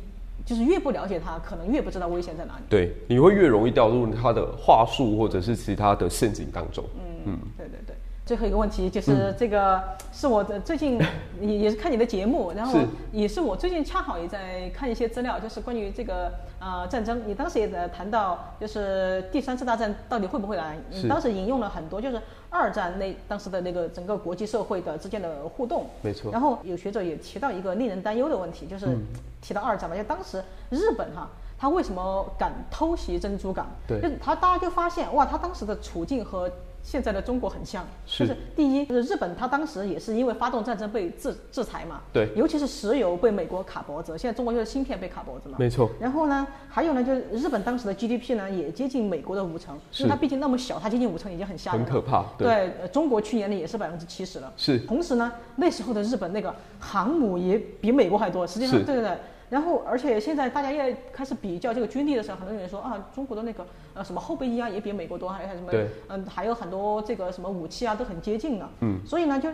Speaker 2: 就是越不了解他，可能越不知道危险在哪里。
Speaker 1: 对，你会越容易掉入他的话术或者是其他的陷阱当中。
Speaker 2: 嗯嗯，对对对。最后一个问题就是这个是我的最近 <laughs> 也也是看你的节目，然后也是我最近恰好也在看一些资料，就是关于这个呃战争。你当时也在谈到，就是第三次大战到底会不会来？你当时引用了很多，就是二战那当时的那个整个国际社会的之间的互动。
Speaker 1: 没错
Speaker 2: 然后有学者也提到一个令人担忧的问题，就是
Speaker 1: 嗯
Speaker 2: 提到二战嘛，就当时日本哈。他为什么敢偷袭珍珠港？
Speaker 1: 对
Speaker 2: 就是他大家就发现哇，他当时的处境和现在的中国很像。
Speaker 1: 是
Speaker 2: 就是第一，就是日本，它当时也是因为发动战争被制制裁嘛。
Speaker 1: 对
Speaker 2: 尤其是石油被美国卡脖子，现在中国就是芯片被卡脖子嘛。
Speaker 1: 没错，
Speaker 2: 然后呢，还有呢，就是日本当时的 GDP 呢也接近美国的五成，
Speaker 1: 是
Speaker 2: 因为它毕竟那么小，它接近五成已经很吓人了。
Speaker 1: 很可怕。对，
Speaker 2: 对，呃中国去年呢也是百分之七十了。
Speaker 1: 是
Speaker 2: 同时呢，那时候的日本那个航母也比美国还多，实际上对对对。然后，而且现在大家也开始比较这个军力的时候，很多人说啊，中国的那个呃什么后备役啊也比美国多，还有什么
Speaker 1: 对
Speaker 2: 嗯，还有很多这个什么武器啊都很接近啊。
Speaker 1: 嗯，
Speaker 2: 所以呢，就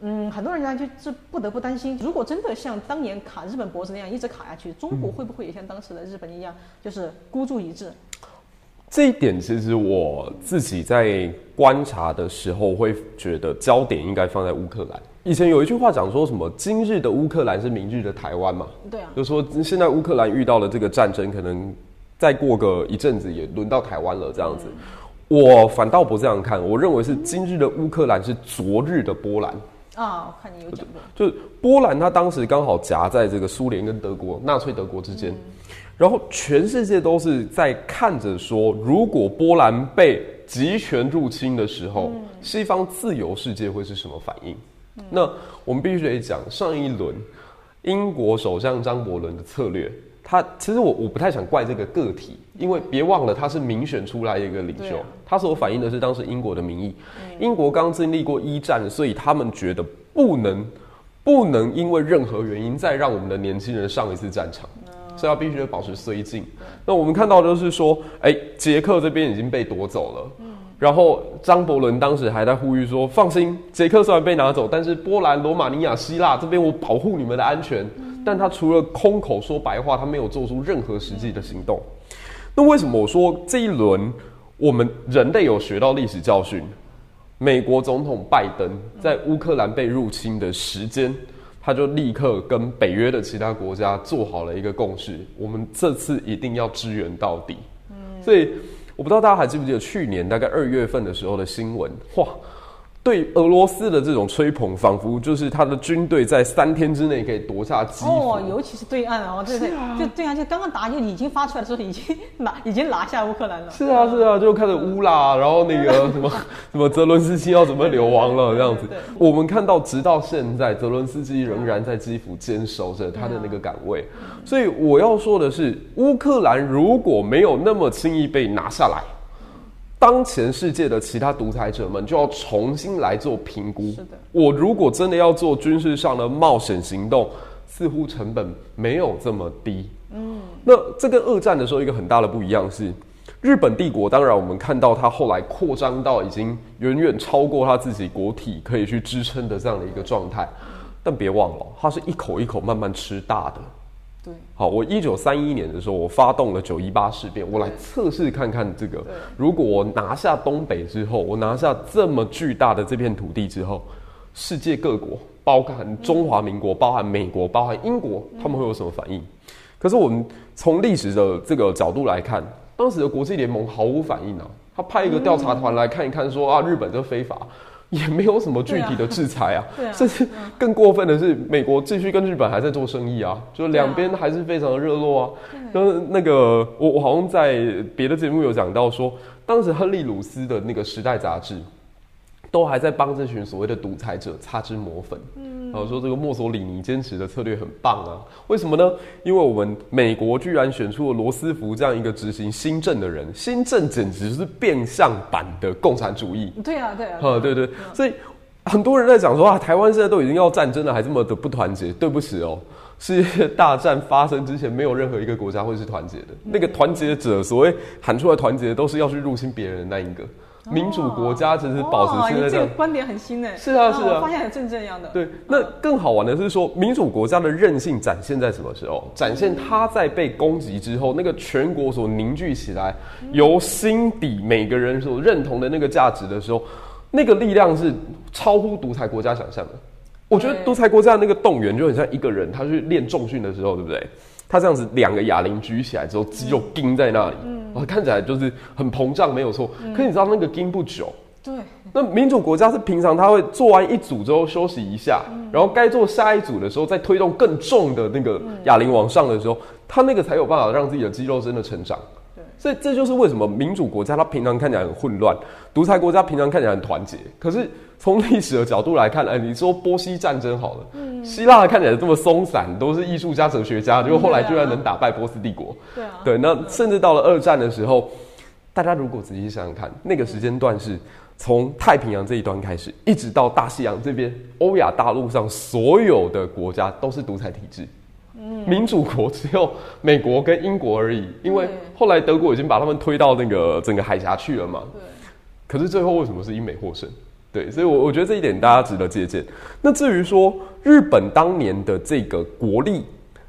Speaker 2: 嗯，很多人呢就是不得不担心，如果真的像当年卡日本脖子那样一直卡下去，中
Speaker 1: 嗯
Speaker 2: 国会不会也像当时的日本一样，就是孤注一掷？
Speaker 1: 这一点其实我自己在观察的时候，会觉得焦点应该放在乌克兰。以前有一句话讲说什么“今日的乌克兰是明日的台湾”嘛，
Speaker 2: 对啊，
Speaker 1: 就说现在乌克兰遇到了这个战争，可能再过个一阵子也轮到台湾了这样子。我反倒不这样看，我认为是今日的乌克兰是昨日的波兰。
Speaker 2: 啊，我看你有讲过。
Speaker 1: 就是波兰，它当时刚好夹在这个苏联跟德国纳粹德国之间，然后全世界都是在看着说，如果波兰被集权入侵的时候，西方自由世界会是什么反应？那我们必须得讲上一轮英国首相张伯伦的策略。他其实我我不太想怪这个个体，因为别忘了他是民选出来的一个领袖，
Speaker 2: 啊
Speaker 1: 他所反映的是当时英国的民意。英国刚经历过一战，所以他们觉得不能不能因为任何原因再让我们的年轻人上一次战场，所以他必须得保持绥靖。那我们看到就是说，哎、捷克这边已经被夺走了。然后张伯伦当时还在呼吁说：“放心，捷克虽然被拿走，但是波兰、罗马尼亚、希腊这边我保护你们的安全。但他除了空口说白话，他没有做出任何实际的行动。那为什么我说这一轮我们人类有学到历史教训？美国总统拜登在乌克兰被入侵的时间，他就立刻跟北约的其他国家做好了一个共识：我们这次一定要支援到底。所以我不知道大家还记不记得去年大概二月份的时候的新闻，哇！对俄罗斯的这种吹捧，仿佛就是他的军队在三天之内可以夺下基辅。
Speaker 2: 哦，尤其是对岸哦，对对，
Speaker 1: 啊
Speaker 2: 就对岸就刚刚打就已经发出来的时候，已经拿已经拿下乌克兰了。
Speaker 1: 是啊，是啊，就开始乌啦，然后那个什么 <laughs> 什么泽伦斯基要准备流亡了这样子。我们看到，直到现在，泽伦斯基仍然在基辅坚守着他的那个岗位。所以我要说的是，乌克兰如果没有那么轻易被拿下来，当前世界的其他独裁者们就要重新来做评估。
Speaker 2: 是的
Speaker 1: 我如果真的要做军事上的冒险行动，似乎成本没有这么低。嗯，那这跟二战的时候一个很大的不一样是，日本帝国当然我们看到它后来扩张到已经远远超过它自己国体可以去支撑的这样的一个状态，但别忘了，它是一口一口慢慢吃大的。
Speaker 2: 对，
Speaker 1: 好，我一九三一年的时候，我发动了九一八事变，我来测试看看这个，如果我拿下东北之后，我拿下这么巨大的这片土地之后，世界各国，包含中华民国、包含美国、包含英国，他们会有什么反应？可是我们从历史的这个角度来看，当时的国际联盟毫无反应啊，他派一个调查团来看一看说啊，日本这非法。也没有什么具体的制裁啊，甚至更过分的是，美国继续跟日本还在做生意啊，就两边还是非常的热络啊。就是那个我我好像在别的节目有讲到说，当时亨利鲁斯的那个《时代》杂志都还在帮这群所谓的独裁者擦脂抹粉，嗯，然后说这个墨索里尼坚持的策略很棒啊，为什么呢？因为我们美国居然选出了罗斯福这样一个执行新政的人，新政简直是变相版的共产主义，
Speaker 2: 对啊，对啊，
Speaker 1: 啊，对对，所以很多人在讲说啊，台湾现在都已经要战争了，还这么的不团结。对不起哦，世界大战发生之前，没有任何一个国家会是团结的。那个团结者，所谓喊出来团结，都是要去入侵别人的那一个。民主国家其实保持现在这样
Speaker 2: 哦你这个。观点很新诶。
Speaker 1: 是啊是啊
Speaker 2: 我发现很正这样的。
Speaker 1: 对，那更好玩的是说，民主国家的韧性展现在什么时候？展现它在被攻击之后，那个全国所凝聚起来，由心底每个人所认同的那个价值的时候，那个力量是超乎独裁国家想象的。我觉得
Speaker 2: 对
Speaker 1: 独裁国家的那个动员就很像一个人，他去练重训的时候，对不对？他这样子两个哑铃举起来之后，肌肉钉在那里，嗯，看起来就是很膨胀，没有错。可你知道那个盯不久，
Speaker 2: 对，
Speaker 1: 那民主国家是平常他会做完一组之后休息一下，然后该做下一组的时候再推动更重的那个哑铃往上的时候，他那个才有办法让自己的肌肉真的成长。
Speaker 2: 对
Speaker 1: 所以这就是为什么民主国家它平常看起来很混乱，独裁国家平常看起来很团结。可是从历史的角度来看，哎，你说波西战争好了，嗯希腊看起来这么松散，都是艺术家、哲学家，结果后来居然能打败波斯帝国。
Speaker 2: 对啊，
Speaker 1: 对，那甚至到了二战的时候，大家如果仔细想想看，那个时间段是从太平洋这一端开始，一直到大西洋这边，欧亚大陆上所有的国家都是独裁体制。民主国只有美国跟英国而已，因为后来德国已经把他们推到那个整个海峡去了嘛。
Speaker 2: 对，
Speaker 1: 可是最后为什么是英美获胜？对，所以我，我觉得这一点大家值得借鉴。那至于说日本当年的这个国力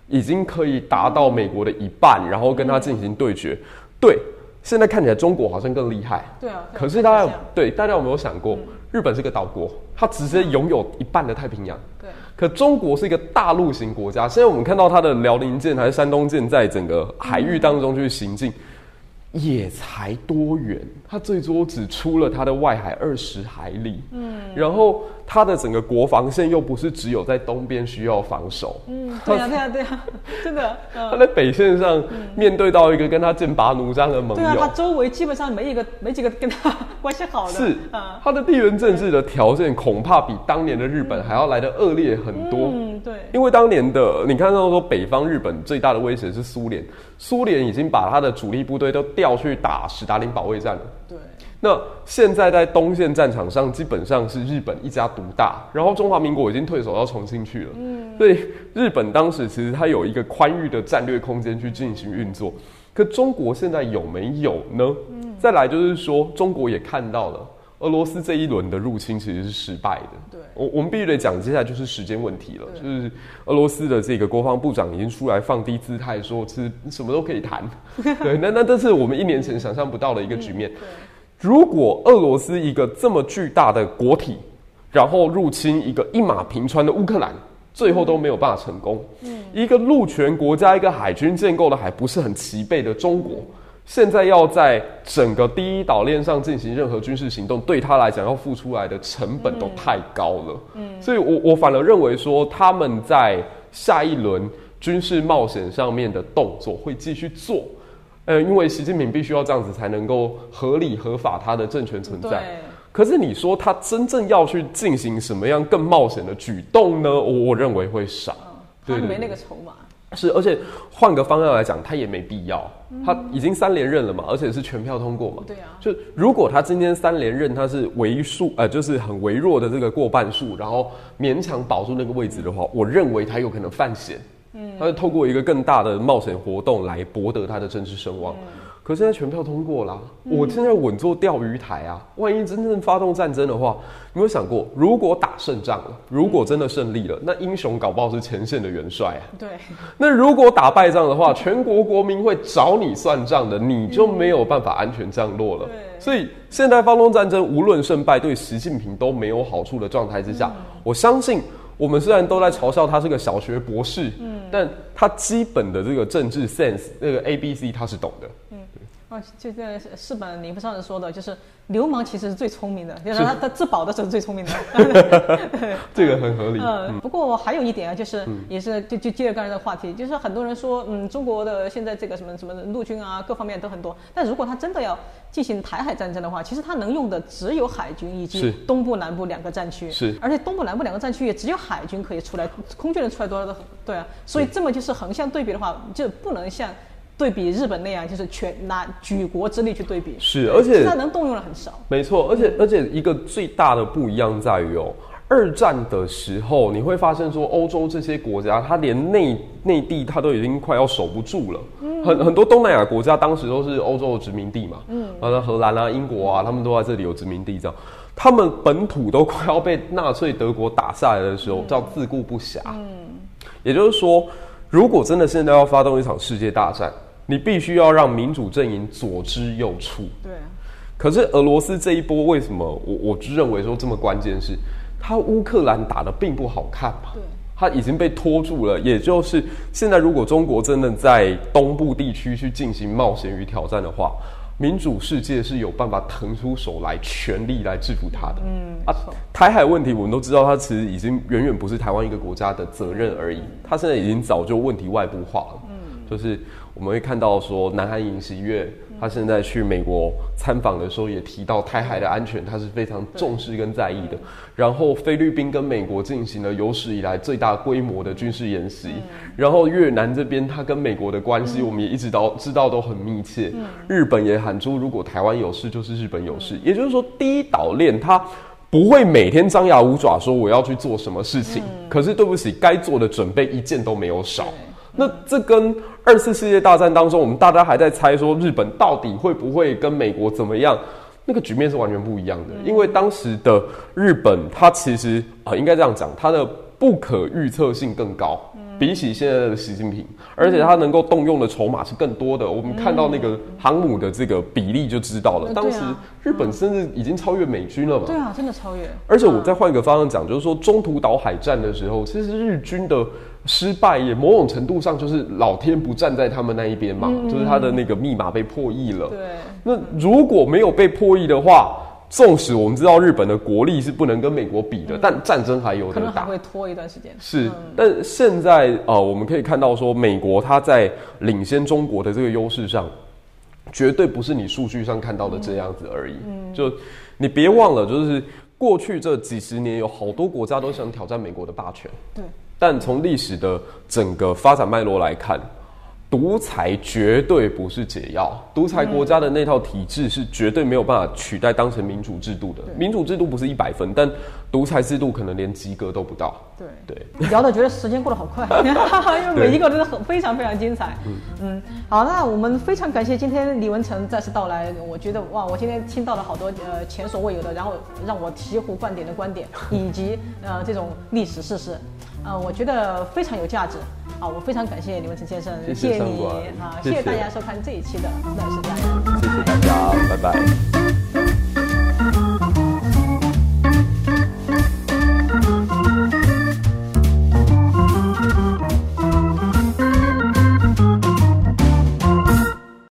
Speaker 1: 已经可以达到美国的一半，然后跟他进行对决，对，现在看起来中国好像更厉害。
Speaker 2: 对啊。
Speaker 1: 可是大家对大家有没有想过，日本是个岛国，它直接拥有一半的太平洋。
Speaker 2: 对
Speaker 1: 可中国是一个大陆型国家，现在我们看到它的辽宁舰还是山东舰在整个海域当中去行进，也才多远？它最多只出了它的外海二十海里，嗯，然后它的整个国防线又不是只有在东边需要防守，
Speaker 2: 嗯，对啊，对啊，<laughs> 对啊，真的，
Speaker 1: 他
Speaker 2: 嗯，
Speaker 1: 在北线上面对到一个跟他剑拔弩张的盟友
Speaker 2: 对啊，他，周围基本上没一个没几个跟他关系好的，
Speaker 1: 是
Speaker 2: 啊，
Speaker 1: 它的地缘政治的条件恐怕比当年的日本还要来的恶劣很多。
Speaker 2: 嗯，对，
Speaker 1: 因为当年的你看到说北方日本最大的威胁是苏联，苏联已经把他的主力部队都调去打史达林保卫战了。
Speaker 2: 对，
Speaker 1: 那现在在东线战场上，基本上是日本一家独大，然后中华民国已经退守到重庆去了。嗯，所以日本当时其实它有一个宽裕的战略空间去进行运作。可中国现在有没有呢？再来就是说，中国也看到了俄罗斯这一轮的入侵其实是失败的。
Speaker 2: 对
Speaker 1: 我我们必须得讲，接下来就是时间问题了。就是俄罗斯的这个国防部长已经出来放低姿态，说是什么都可以谈。对，那那这是我们一年前想象不到的一个局面。
Speaker 2: 对，
Speaker 1: 如果俄罗斯一个这么巨大的国体，然后入侵一个一马平川的乌克兰，最后都没有办法成功。嗯一个陆权国家，一个海军建构的还不是很齐备的中国，现在要在整个第一岛链上进行任何军事行动，对他来讲要付出来的成本都太高了。嗯，所以我我反而认为说他们在下一轮军事冒险上面的动作会继续做。呃，因为习近平必须要这样子才能够合理合法他的政权存在。可是你说他真正要去进行什么样更冒险的举动呢？我我认为会少。对
Speaker 2: 没那
Speaker 1: 对
Speaker 2: 个筹码，
Speaker 1: 是，而且换个方向来讲，他也没必要。他已经三连任了嘛，而且是全票通过嘛。
Speaker 2: 对啊
Speaker 1: 就如果他今天三连任，他是为数呃，就是很微弱的这个过半数，然后勉强保住那个位置的话，我认为他有可能犯险。嗯，他是透过一个更大的冒险活动来博得他的政治声望。可是现在全票通过啦，我现在稳坐钓鱼台啊！万一真正发动战争的话，你有没有想过，如果打胜仗了，如果真的胜利了，那英雄搞不好是前线的元帅啊。
Speaker 2: 对，
Speaker 1: 那如果打败仗的话，<laughs> 全国国民会找你算账的，你就没有办法安全降落了。
Speaker 2: 对
Speaker 1: 所以现在发动战争，无论胜败，对习近平都没有好处的状态之下，我相信我们虽然都在嘲笑他是个小学博士，嗯，但他基本的这个政治 sense，那个 A B C 他是懂的。
Speaker 2: 啊，就这个四本林上人说的，就是流氓其实是最聪明的，就是他他自保的时候是最聪明的。<laughs>
Speaker 1: 这个很合理。
Speaker 2: 嗯，不过还有一点啊，就是也是就就接着刚才的话题，就是很多人说，嗯，中国的现在这个什么什么陆军啊，各方面都很多，但如果他真的要进行台海战争的话，其实他能用的只有海军以及东部、南部两个战区，
Speaker 1: 是
Speaker 2: 而且东部、南部两个战区也只有海军可以出来，空军能出来多少的？对啊，所以这么就是横向对比的话，就不能像。对比日本那样，就是全拿举国之力去对比，
Speaker 1: 是而且
Speaker 2: 现在能动用的很少。
Speaker 1: 没错，而且而且一个最大的不一样在于哦，二战的时候你会发现说，欧洲这些国家，它连内内地它都已经快要守不住了。很很多东南亚国家当时都是欧洲的殖民地嘛，嗯，完了荷兰啊、英国啊，他们都在这里有殖民地这样。他们本土都快要被纳粹德国打下来的时候，叫自顾不暇。嗯，也就是说，如果真的现在要发动一场世界大战，你必须要让民主阵营左支右绌。
Speaker 2: 对啊，
Speaker 1: 可是俄罗斯这一波为什么我我就认为说这么关键是，他乌克兰打的并不好看嘛，
Speaker 2: 对，
Speaker 1: 他已经被拖住了。也就是现在，如果中国真的在东部地区去进行冒险与挑战的话，民主世界是有办法腾出手来，全力来制服他的。
Speaker 2: 嗯，
Speaker 1: 啊，台海问题我们都知道，它其实已经远远不是台湾一个国家的责任而已，它现在已经早就问题外部化了。嗯，就是我们会看到说，南韩尹锡悦他现在去美国参访的时候，也提到台海的安全，他是非常重视跟在意的。然后菲律宾跟美国进行了有史以来最大规模的军事演习，然后越南这边他跟美国的关系，我们也一直都知道都很密切。日本也喊出，如果台湾有事，就是日本有事。也就是说，第一岛链它不会每天张牙舞爪说我要去做什么事情，可是对不起，该做的准备一件都没有少。那这跟二次世界大战当中，我们大家还在猜说日本到底会不会跟美国怎么样？那个局面是完全不一样的，因为当时的日本，它其实啊、呃应该这样讲，它的不可预测性更高，比起现在的习近平，而且它能够动用的筹码是更多的。我们看到那个航母的这个比例就知道了，
Speaker 2: 呃
Speaker 1: 当时日本甚至已经超越美军了嘛。
Speaker 2: 对啊，真的超越。
Speaker 1: 而且我再换一个方向讲，就是说中途岛海战的时候，其实日军的失败也某种程度上就是老天不站在他们那一边嘛，就是他的那个密码被破译了。
Speaker 2: 对，
Speaker 1: 那如果没有被破译的话，纵使我们知道日本的国力是不能跟美国比的，但战争还有。
Speaker 2: 可能还会拖一段时间。
Speaker 1: 是，但现在呃，我们可以看到说，美国它在领先中国的这个优势上，绝对不是你数据上看到的这样子而已。就你别忘了，就是过去这几十年，有好多国家都想挑战美国的霸权，
Speaker 2: 对，
Speaker 1: 但从历史的整个发展脉络来看，独裁绝对不是解药。独裁国家的那套体制是绝对没有办法取代当成民主制度的。民主制度不是一百分，但独裁制度可能连及格都不到。
Speaker 2: 对。
Speaker 1: 对。
Speaker 2: 聊的觉得时间过得好快，<laughs> 因为每一个真的很非常非常精彩。嗯好，那我们非常感谢今天李文成再次到来。我觉得哇，我今天听到了好多呃前所未有的，然后让我醍醐灌顶的观点，以及呃这种历史事实，呃，我觉得非常有价值。啊，我非常感谢李文成先生，
Speaker 1: 谢谢
Speaker 2: 你啊，
Speaker 1: 谢谢
Speaker 2: 谢谢大家收看这一期的《乱世佳人》。
Speaker 1: 谢谢大家，拜拜。